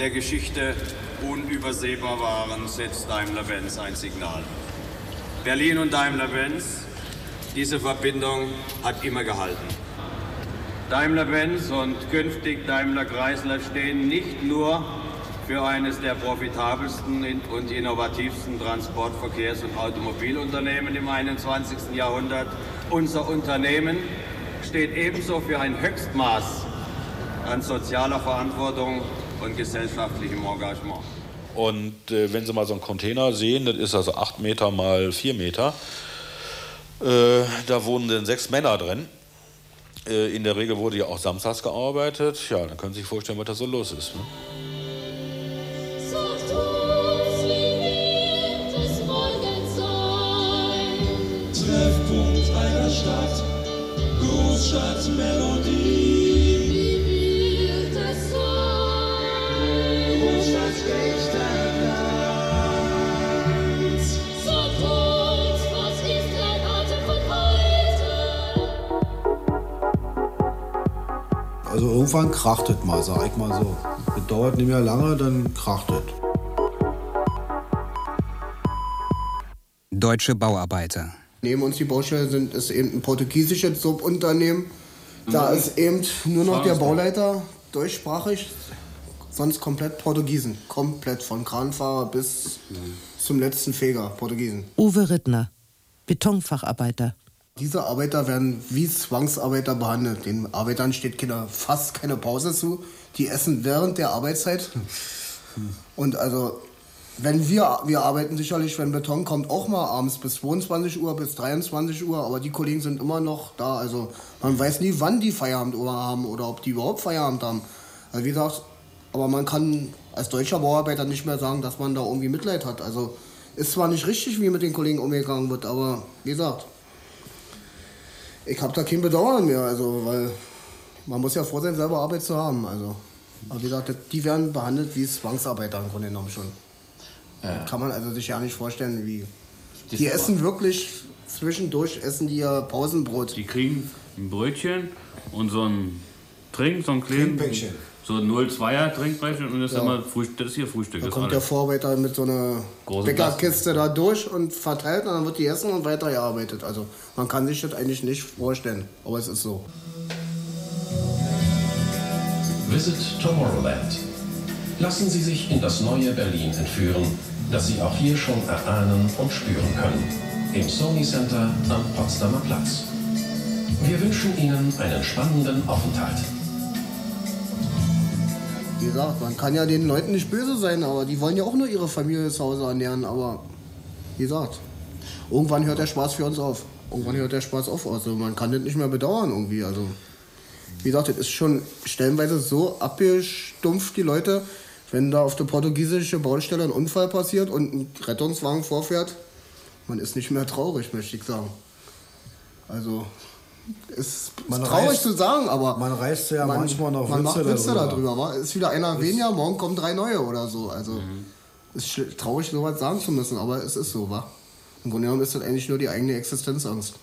der Geschichte unübersehbar waren, setzt Daimler-Benz ein Signal. Berlin und Daimler-Benz, diese Verbindung hat immer gehalten. Daimler-Benz und künftig Daimler-Chrysler stehen nicht nur für eines der profitabelsten und innovativsten Transport-, Verkehrs- und Automobilunternehmen im 21. Jahrhundert. Unser Unternehmen steht ebenso für ein Höchstmaß an sozialer Verantwortung und gesellschaftlichem Engagement. Und äh, wenn Sie mal so einen Container sehen, das ist also 8 Meter mal 4 Meter, äh, da wohnen dann sechs Männer drin. Äh, in der Regel wurde ja auch samstags gearbeitet. Ja, dann können Sie sich vorstellen, was da so los ist. Ne? Treffpunkt einer Stadt, Großstadtmelodie. Irgendwann krachtet mal, sag ich mal so. Das dauert nicht mehr lange, dann krachtet. Deutsche Bauarbeiter. Neben uns die Baustelle sind, ist eben ein portugiesisches Subunternehmen. Da ist eben nur noch der Bauleiter deutschsprachig sonst komplett Portugiesen. Komplett, von Kranfahrer bis zum letzten Feger, Portugiesen. Uwe Rittner, Betonfacharbeiter. Diese Arbeiter werden wie Zwangsarbeiter behandelt. Den Arbeitern steht keine, fast keine Pause zu. Die essen während der Arbeitszeit. Und also, wenn wir, wir arbeiten sicherlich, wenn Beton kommt, auch mal abends bis 22 Uhr, bis 23 Uhr, aber die Kollegen sind immer noch da. Also man weiß nie, wann die Feierabend haben oder ob die überhaupt Feierabend haben. Also wie gesagt, aber man kann als deutscher Bauarbeiter nicht mehr sagen, dass man da irgendwie Mitleid hat. Also ist zwar nicht richtig, wie mit den Kollegen umgegangen wird, aber wie gesagt, ich habe da kein Bedauern mehr, also weil man muss ja froh sein, selber Arbeit zu haben. Also, aber wie gesagt, die werden behandelt wie Zwangsarbeiter im Grunde genommen schon. Ja. Kann man also sich ja nicht vorstellen, wie. Die ist essen wirklich zwischendurch essen die ja Pausenbrot. Die kriegen ein Brötchen und so ein Trink, so ein kleinen, Trinkpäckchen. So ein 0,2er Trinkpäckchen und das ist Ja. immer Frühstück, das ist ihr Frühstück. Da kommt der alles. Vorarbeiter mit so einer Große Bäckerkiste da durch und verteilt und dann wird die essen und weitergearbeitet. Also man kann sich das eigentlich nicht vorstellen, aber es ist so. Visit Tomorrowland. Lassen Sie sich in das neue Berlin entführen, das Sie auch hier schon erahnen und spüren können. Im Sony Center am Potsdamer Platz. Wir wünschen Ihnen einen spannenden Aufenthalt. Wie gesagt, man kann ja den Leuten nicht böse sein, aber die wollen ja auch nur ihre Familie zu Hause ernähren. Aber wie gesagt, irgendwann hört der Spaß für uns auf. Irgendwann hört der Spaß auf. Also man kann das nicht mehr bedauern irgendwie. Also wie gesagt, das ist schon stellenweise so abgestumpft, die Leute, wenn da auf der portugiesischen Baustelle ein Unfall passiert und ein Rettungswagen vorfährt. Man ist nicht mehr traurig, möchte ich sagen. Also ist, Man ist traurig reißt- zu sagen, aber man reißt ja manchmal noch man macht Witze Witze darüber. darüber. wa? Ist wieder einer weniger, morgen kommen drei neue oder so. Also ist schl- traurig, sowas sagen zu müssen, aber es ist so, wa? Im Grunde genommen ist das eigentlich nur die eigene Existenzangst.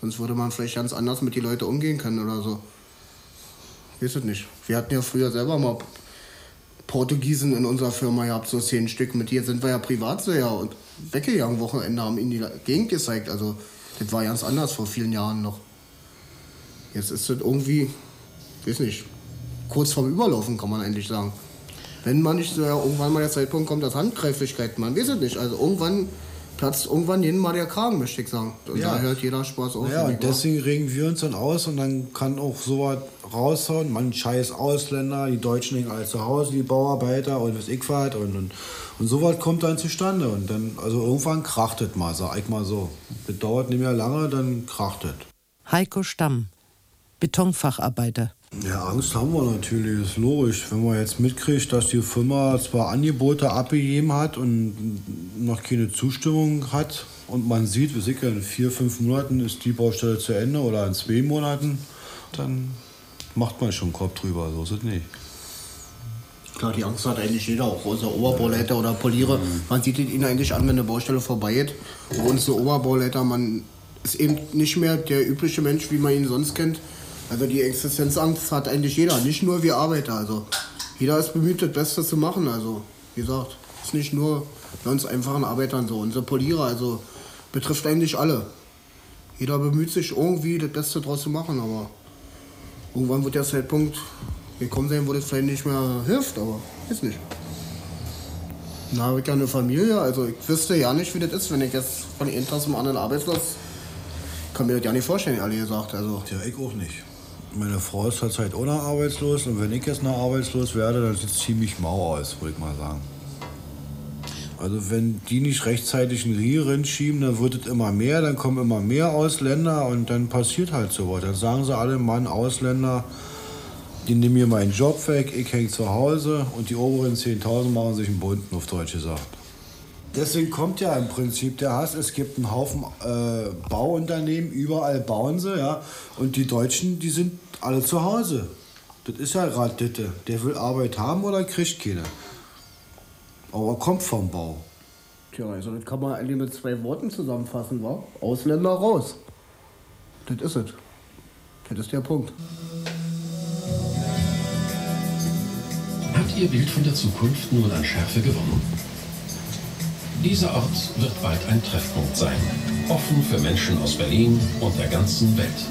Sonst würde man vielleicht ganz anders mit den Leuten umgehen können oder so. Weiß es nicht. Wir hatten ja früher selber mal Portugiesen in unserer Firma gehabt, so zehn Stück. Mit hier sind wir ja privat und weggegangen Wochenende, haben ihnen die Gegend gezeigt. Also das war ganz anders vor vielen Jahren noch. Jetzt ist das irgendwie, weiß nicht, kurz vorm Überlaufen, kann man eigentlich sagen. Wenn man nicht so ja, irgendwann mal der Zeitpunkt kommt, dass Handgreiflichkeit, man weiß es nicht. Also irgendwann platzt irgendwann jeden mal der Kragen, möchte ich sagen. Und Ja. da hört jeder Spaß auf. Ja, und deswegen regen wir uns dann aus und dann kann auch sowas raushauen. Man scheiß Ausländer, die Deutschen hängen alle zu Hause, die Bauarbeiter und was ich was und, und, und sowas kommt dann zustande. Und dann, also irgendwann kracht es mal, sag ich mal so. Das dauert nicht mehr lange, dann kracht es. Heiko Stamm, Betonfacharbeiter. Ja, Angst haben wir natürlich, ist logisch. Wenn man jetzt mitkriegt, dass die Firma zwar Angebote abgegeben hat und noch keine Zustimmung hat und man sieht, wie sicher in vier, fünf Monaten ist die Baustelle zu Ende oder in zwei Monaten, dann macht man schon Kopf drüber, so ist es nicht. Klar, die Angst hat eigentlich jeder, auch unser Oberbauleiter oder Poliere. Man sieht ihnen eigentlich an, wenn eine Baustelle vorbei geht. Bei uns der Oberbauleiter, man ist eben nicht mehr der übliche Mensch, wie man ihn sonst kennt. Also die Existenzangst hat eigentlich jeder, nicht nur wir Arbeiter. Also jeder ist bemüht, das Beste zu machen. Also wie gesagt, ist nicht nur bei uns einfachen Arbeitern so. Unsere Polierer, also betrifft eigentlich alle. Jeder bemüht sich irgendwie, das Beste draus zu machen, aber irgendwann wird der Zeitpunkt gekommen sein, wo das vielleicht nicht mehr hilft, aber ist nicht. Na, habe ich ja eine Familie, also ich wüsste ja nicht, wie das ist, wenn ich jetzt von einem Tag zum anderen arbeitslos kann mir das ja nicht vorstellen, ehrlich gesagt. Also. Ja, ich auch nicht. Meine Frau ist zurzeit noch arbeitslos und wenn ich jetzt noch arbeitslos werde, dann sieht es ziemlich mau aus, würde ich mal sagen. Also wenn die nicht rechtzeitig einen Rieren schieben, dann wird es immer mehr, dann kommen immer mehr Ausländer und dann passiert halt sowas. Dann sagen sie alle, Mann, Ausländer, die nehmen mir meinen Job weg, ich hänge zu Hause und die oberen 10.000 machen sich einen bunten, auf Deutsch gesagt. Deswegen kommt ja im Prinzip der Hass. Es gibt einen Haufen äh, Bauunternehmen, überall bauen sie, ja. Und die Deutschen, die sind alle zu Hause. Das ist ja gerade Ditte. Der will Arbeit haben oder kriegt keine. Aber er kommt vom Bau. Tja, also das kann man eigentlich mit zwei Worten zusammenfassen, wa? Ausländer raus. Das ist es. Das ist der Punkt. Hat Ihr Bild von der Zukunft nun an Schärfe gewonnen? Dieser Ort wird bald ein Treffpunkt sein, offen für Menschen aus Berlin und der ganzen Welt.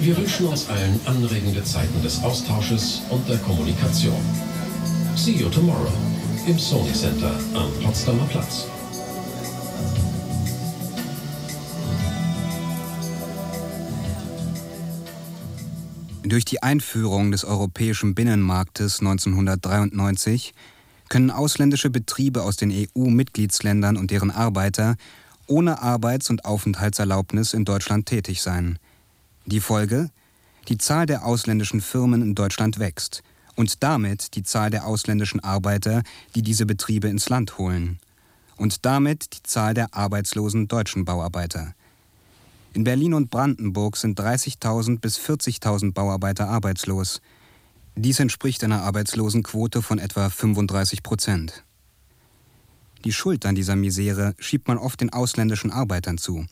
Wir wünschen uns allen anregende Zeiten des Austausches und der Kommunikation. See you tomorrow im Sony Center am Potsdamer Platz. Durch die Einführung des europäischen Binnenmarktes 1993 können ausländische Betriebe aus den EU-Mitgliedsländern und deren Arbeiter ohne Arbeits- und Aufenthaltserlaubnis in Deutschland tätig sein. Die Folge? Die Zahl der ausländischen Firmen in Deutschland wächst und damit die Zahl der ausländischen Arbeiter, die diese Betriebe ins Land holen. Und damit die Zahl der arbeitslosen deutschen Bauarbeiter. In Berlin und Brandenburg sind 30.000 bis 40.000 Bauarbeiter arbeitslos. Dies entspricht einer Arbeitslosenquote von etwa 35 Prozent. Die Schuld an dieser Misere schiebt man oft den ausländischen Arbeitern zu.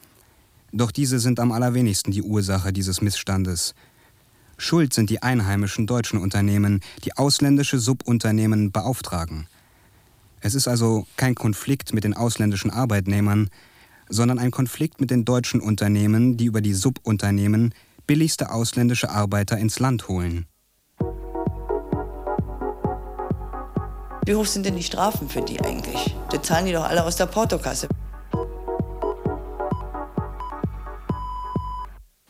Doch diese sind am allerwenigsten die Ursache dieses Missstandes. Schuld sind die einheimischen deutschen Unternehmen, die ausländische Subunternehmen beauftragen. Es ist also kein Konflikt mit den ausländischen Arbeitnehmern, sondern ein Konflikt mit den deutschen Unternehmen, die über die Subunternehmen billigste ausländische Arbeiter ins Land holen. Wie hoch sind denn die Strafen für die eigentlich? Die zahlen die doch alle aus der Portokasse.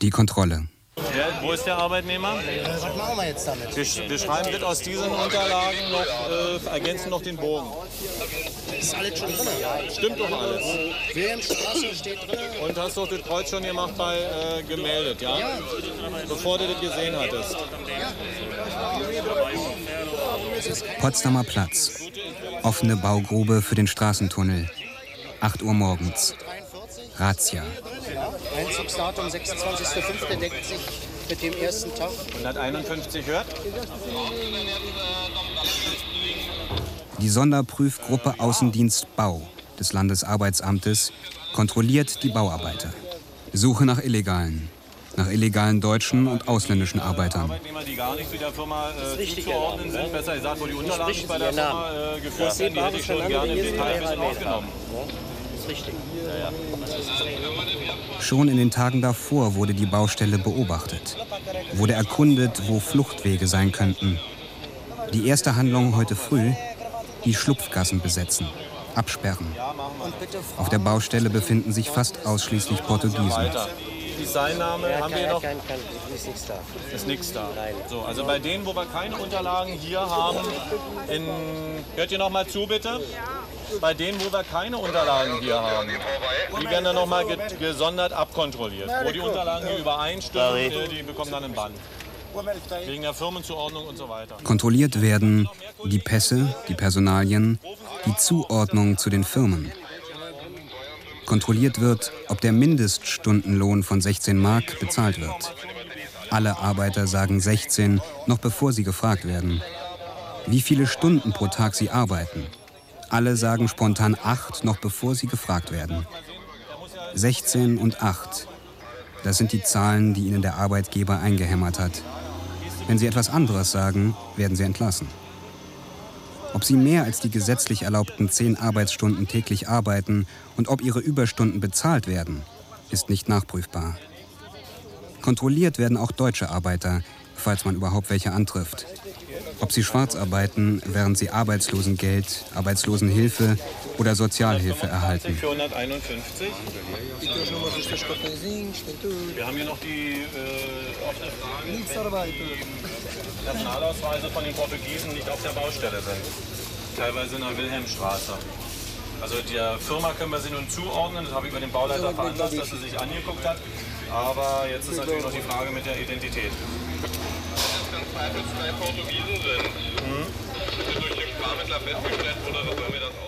Die Kontrolle. Ja, wo ist der Arbeitnehmer? Was machen wir jetzt damit? Wir, wir schreiben das aus diesen Unterlagen noch, äh, ergänzen noch den Bogen. Ist alles schon drin? Stimmt doch alles. Wilhelmstraße steht drin. Und hast doch das Kreuz schon gemacht bei äh, gemeldet, ja? Ja. Bevor du das gesehen hattest. Potsdamer Platz. Offene Baugrube für den Straßentunnel. 8 Uhr morgens. Razzia. Einzugsdatum 26.05. deckt sich mit dem ersten Tag. 151 hört? Die Sonderprüfgruppe Außendienst Bau des Landesarbeitsamtes kontrolliert die Bauarbeiter. Suche nach Illegalen. Nach illegalen deutschen und ausländischen Arbeitern. Arbeitnehmer, die gar nicht zu der Firma äh, richtig, zuzuordnen ja. sind, besser gesagt, wo die Nicht Unterlagen richtig, bei der Ihr Name. Firma äh, geführt werden, die hätte ich schon gerne im Detail ein bisschen aufgenommen. ist richtig. Schon in den Tagen davor wurde die Baustelle beobachtet. Wurde erkundet, wo Fluchtwege sein könnten. Die erste Handlung heute früh, die Schlupfgassen besetzen, absperren. Auf der Baustelle befinden sich fast ausschließlich Portugiesen. Designname haben wir noch. ist nichts da. Ist nichts da. So, also bei denen, wo wir keine Unterlagen hier haben, in, hört ihr noch mal zu bitte? Bei denen, wo wir keine Unterlagen hier haben, die werden dann noch mal ge gesondert abkontrolliert. Wo die Unterlagen hier übereinstimmen, äh, die bekommen dann einen Band. Wegen der Firmenzuordnung und so weiter. Kontrolliert werden die Pässe, die Personalien, die Zuordnung zu den Firmen. Kontrolliert wird, ob der Mindeststundenlohn von 16 Mark bezahlt wird. Alle Arbeiter sagen 16, noch bevor sie gefragt werden. Wie viele Stunden pro Tag sie arbeiten. Alle sagen spontan 8, noch bevor sie gefragt werden. 16 und 8. Das sind die Zahlen, die ihnen der Arbeitgeber eingehämmert hat. Wenn sie etwas anderes sagen, werden sie entlassen. Ob sie mehr als die gesetzlich erlaubten 10 Arbeitsstunden täglich arbeiten und ob ihre Überstunden bezahlt werden, ist nicht nachprüfbar. Kontrolliert werden auch deutsche Arbeiter, falls man überhaupt welche antrifft. Ob sie schwarz arbeiten, während sie Arbeitslosengeld, Arbeitslosenhilfe oder Sozialhilfe erhalten. 451. Wir haben hier noch die äh, offene Frage, wenn die Personalausweise von den Portugiesen nicht auf der Baustelle sind. Teilweise in der Wilhelmstraße. Also der Firma können wir sie nun zuordnen, das habe ich über den Bauleiter veranlasst, dass er sich angeguckt hat. Aber jetzt ist natürlich noch die Frage mit der Identität.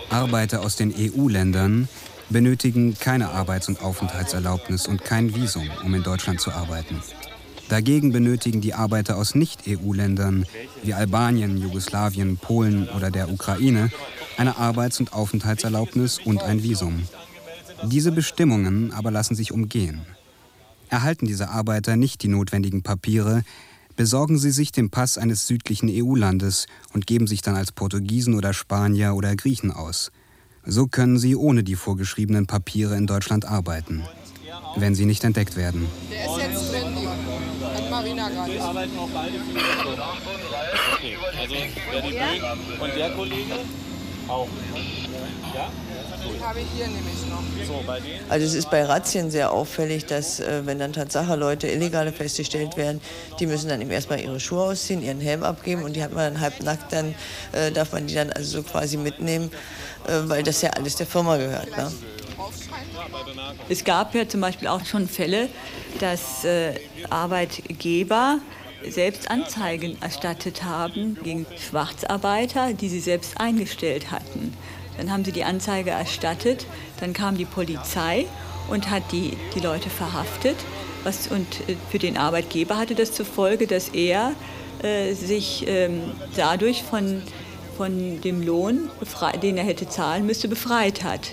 Arbeiter aus den EU-Ländern benötigen keine Arbeits- und Aufenthaltserlaubnis und kein Visum, um in Deutschland zu arbeiten. Dagegen benötigen die Arbeiter aus Nicht-EU-Ländern wie Albanien, Jugoslawien, Polen oder der Ukraine eine Arbeits- und Aufenthaltserlaubnis und ein Visum. Diese Bestimmungen aber lassen sich umgehen. Erhalten diese Arbeiter nicht die notwendigen Papiere, besorgen sie sich den Pass eines südlichen EU-Landes und geben sich dann als Portugiesen oder Spanier oder Griechen aus. So können sie ohne die vorgeschriebenen Papiere in Deutschland arbeiten, wenn sie nicht entdeckt werden. Der ist jetzt drin, Hat Marina gerade. Wir arbeiten auch beide für Also wer die mögen. Und der Kollege auch. Ja? Die habe ich hier nämlich noch. So, bei denen. Also es ist bei Razzien sehr auffällig, dass äh, wenn dann Tatsache Leute Illegale festgestellt werden, die müssen dann eben erstmal ihre Schuhe ausziehen, ihren Helm abgeben und die hat man dann halbnackt, dann äh, darf man die dann also so quasi mitnehmen, äh, weil das ja alles der Firma gehört. Ne? Es gab ja zum Beispiel auch schon Fälle, dass äh, Arbeitgeber selbst Anzeigen erstattet haben gegen Schwarzarbeiter, die sie selbst eingestellt hatten. Dann haben sie die Anzeige erstattet, dann kam die Polizei und hat die, die Leute verhaftet. Was, und äh, für den Arbeitgeber hatte das zur Folge, dass er äh, sich ähm, dadurch von, von dem Lohn, den er hätte zahlen müsste, befreit hat.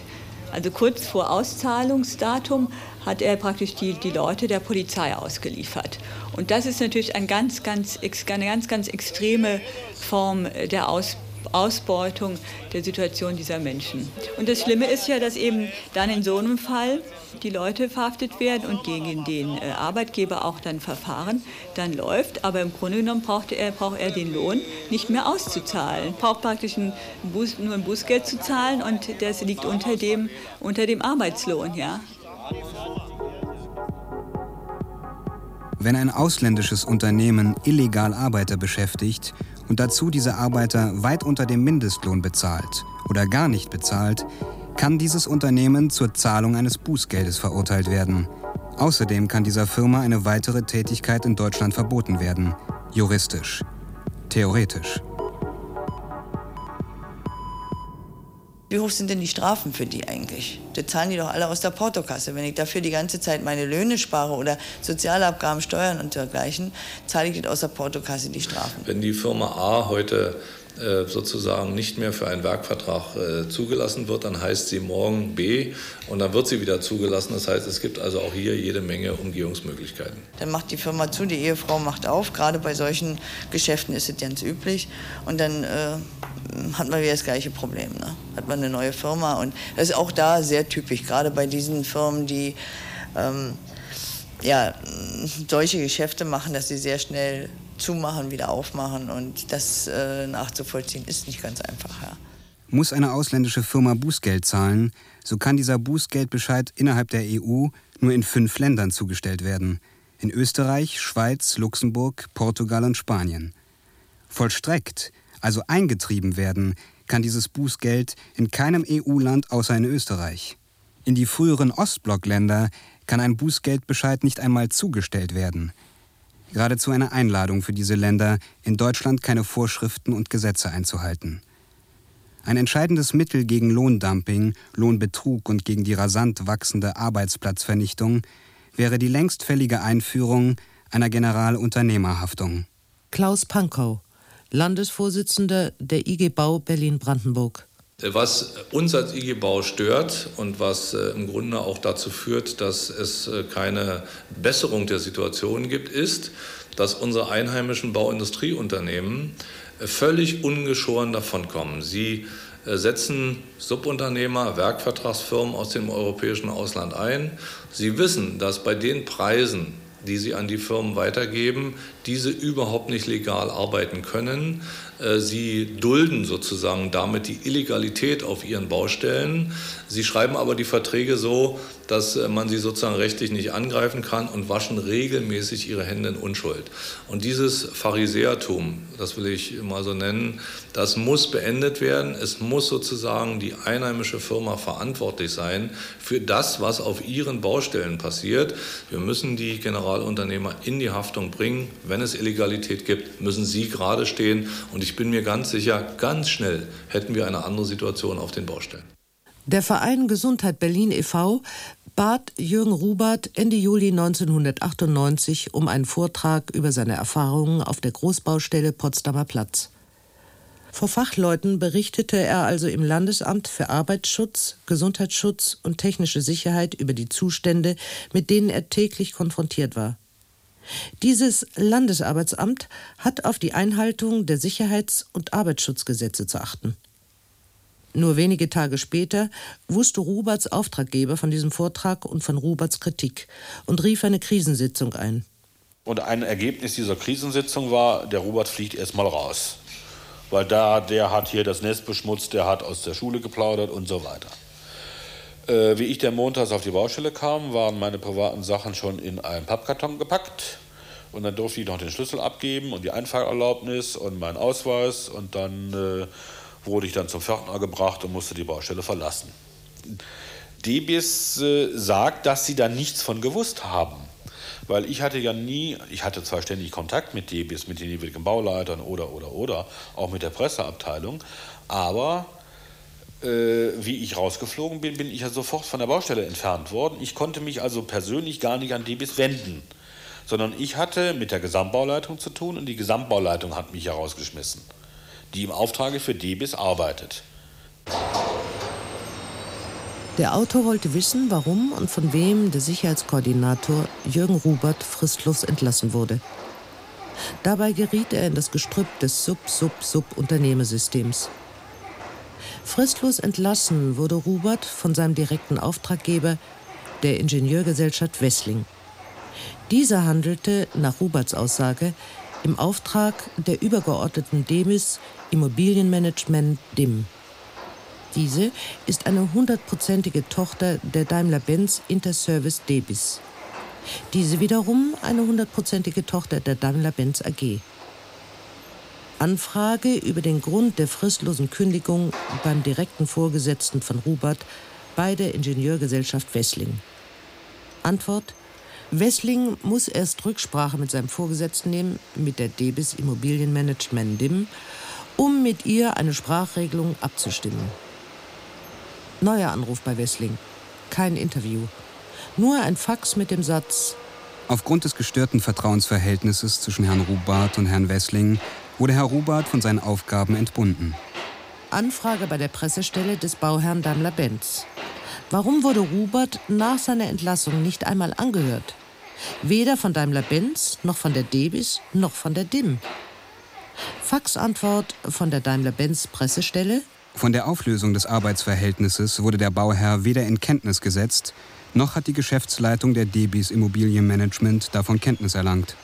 Also kurz vor Auszahlungsdatum hat er praktisch die, die Leute der Polizei ausgeliefert. Und das ist natürlich ein ganz, ganz, eine ganz, ganz extreme Form der Aus, Ausbeutung der Situation dieser Menschen. Und das Schlimme ist ja, dass eben dann in so einem Fall die Leute verhaftet werden und gegen den äh, Arbeitgeber auch dann Verfahren dann läuft. Aber im Grunde genommen braucht er, braucht er den Lohn nicht mehr auszuzahlen. Braucht praktisch ein Bus, nur ein Bußgeld zu zahlen und das liegt unter dem, unter dem Arbeitslohn. Ja. Wenn ein ausländisches Unternehmen illegal Arbeiter beschäftigt und dazu diese Arbeiter weit unter dem Mindestlohn bezahlt oder gar nicht bezahlt, kann dieses Unternehmen zur Zahlung eines Bußgeldes verurteilt werden. Außerdem kann dieser Firma eine weitere Tätigkeit in Deutschland verboten werden, juristisch, theoretisch. Wie hoch sind denn die Strafen für die eigentlich? Das zahlen die doch alle aus der Portokasse. Wenn ich dafür die ganze Zeit meine Löhne spare oder Sozialabgaben, Steuern und dergleichen, zahle ich das aus der Portokasse die Strafen. Wenn die Firma A heute sozusagen nicht mehr für einen Werkvertrag äh, zugelassen wird, dann heißt sie morgen B und dann wird sie wieder zugelassen. Das heißt, es gibt also auch hier jede Menge Umgehungsmöglichkeiten. Dann macht die Firma zu, die Ehefrau macht auf. Gerade bei solchen Geschäften ist es ganz üblich. Und dann äh, hat man wieder das gleiche Problem. Ne? Hat man eine neue Firma und das ist auch da sehr typisch, gerade bei diesen Firmen, die ähm, ja, solche Geschäfte machen, dass sie sehr schnell zumachen, wieder aufmachen und das äh, nachzuvollziehen ist nicht ganz einfach. Ja. Muss eine ausländische Firma Bußgeld zahlen, so kann dieser Bußgeldbescheid innerhalb der EU nur in fünf Ländern zugestellt werden. In Österreich, Schweiz, Luxemburg, Portugal und Spanien. Vollstreckt, also eingetrieben werden, kann dieses Bußgeld in keinem EU-Land außer in Österreich. In die früheren Ostblockländer kann ein Bußgeldbescheid nicht einmal zugestellt werden geradezu eine Einladung für diese Länder, in Deutschland keine Vorschriften und Gesetze einzuhalten. Ein entscheidendes Mittel gegen Lohndumping, Lohnbetrug und gegen die rasant wachsende Arbeitsplatzvernichtung wäre die längst fällige Einführung einer Generalunternehmerhaftung. Klaus Pankow, Landesvorsitzender der IG Bau Berlin-Brandenburg. Was uns als IG Bau stört und was äh, im Grunde auch dazu führt, dass es äh, keine Besserung der Situation gibt, ist, dass unsere einheimischen Bauindustrieunternehmen äh, völlig ungeschoren davonkommen. Sie setzen Subunternehmer, Werkvertragsfirmen aus dem europäischen Ausland ein. Sie wissen, dass bei den Preisen, die sie an die Firmen weitergeben, diese überhaupt nicht legal arbeiten können. Äh, sie dulden sozusagen damit die Illegalität auf ihren Baustellen. Sie schreiben aber die Verträge so, dass äh, man sie sozusagen rechtlich nicht angreifen kann und waschen regelmäßig ihre Hände in Unschuld. Und dieses Pharisäertum, das will ich mal so nennen, das muss beendet werden. Es muss sozusagen die einheimische Firma verantwortlich sein für das, was auf ihren Baustellen passiert. Wir müssen die Generalunternehmer in die Haftung bringen. Wenn es Illegalität gibt, müssen sie gerade stehen. Und ich bin mir ganz sicher, ganz schnell hätten wir eine andere Situation auf den Baustellen. Der Verein Gesundheit Berlin e.V. bat Jürgen Rubert Ende Juli 1998 um einen Vortrag über seine Erfahrungen auf der Großbaustelle Potsdamer Platz. Vor Fachleuten berichtete er also im Landesamt für Arbeitsschutz, Gesundheitsschutz und technische Sicherheit über die Zustände, mit denen er täglich konfrontiert war. Dieses Landesarbeitsamt hat auf die Einhaltung der Sicherheits- und Arbeitsschutzgesetze zu achten. Nur wenige Tage später wusste Ruberts Auftraggeber von diesem Vortrag und von Ruberts Kritik und rief eine Krisensitzung ein. Und ein Ergebnis dieser Krisensitzung war, der Robert fliegt erstmal raus. weil da, der hat hier das Nest beschmutzt, der hat aus der Schule geplaudert und so weiter. Äh, wie ich der montags auf die Baustelle kam, waren meine privaten Sachen schon in einen Pappkarton gepackt. Und dann durfte ich noch den Schlüssel abgeben und die Einfahrerlaubnis und meinen Ausweis. Und dann äh, wurde ich dann zum Pförtner gebracht und musste die Baustelle verlassen. Debis äh, sagt, dass sie da nichts von gewusst haben. Weil ich hatte ja nie, ich hatte zwar ständig Kontakt mit Debis, mit den jeweiligen Bauleitern oder, oder, oder, auch mit der Presseabteilung, aber äh, wie ich rausgeflogen bin, bin ich ja sofort von der Baustelle entfernt worden. Ich konnte mich also persönlich gar nicht an Debis wenden, sondern ich hatte mit der Gesamtbauleitung zu tun und die Gesamtbauleitung hat mich herausgeschmissen, die im Auftrage für Debis arbeitet. Der Autor wollte wissen, warum und von wem der Sicherheitskoordinator Jürgen Rubert fristlos entlassen wurde. Dabei geriet er in das Gestrüpp des Sub-Sub-Sub-Unternehmersystems. Fristlos entlassen wurde Rubert von seinem direkten Auftraggeber, der Ingenieurgesellschaft Wessling. Dieser handelte, nach Ruberts Aussage, im Auftrag der übergeordneten Demis Immobilienmanagement DIM. Diese ist eine hundertprozentige Tochter der Daimler-Benz Interservice Debis. Diese wiederum eine hundertprozentige Tochter der Daimler-Benz AG. Anfrage über den Grund der fristlosen Kündigung beim direkten Vorgesetzten von Rubert bei der Ingenieurgesellschaft Wessling. Antwort: Wessling muss erst Rücksprache mit seinem Vorgesetzten nehmen, mit der Debis Immobilienmanagement DIM, um mit ihr eine Sprachregelung abzustimmen. Neuer Anruf bei Wessling. Kein Interview. Nur ein Fax mit dem Satz: Aufgrund des gestörten Vertrauensverhältnisses zwischen Herrn Rubart und Herrn Wessling wurde Herr Rubart von seinen Aufgaben entbunden. Anfrage bei der Pressestelle des Bauherrn Daimler-Benz. Warum wurde Rubert nach seiner Entlassung nicht einmal angehört? Weder von Daimler-Benz, noch von der Debis, noch von der DIM. Faxantwort von der Daimler-Benz Pressestelle. Von der Auflösung des Arbeitsverhältnisses wurde der Bauherr weder in Kenntnis gesetzt, noch hat die Geschäftsleitung der Debis Immobilienmanagement davon Kenntnis erlangt.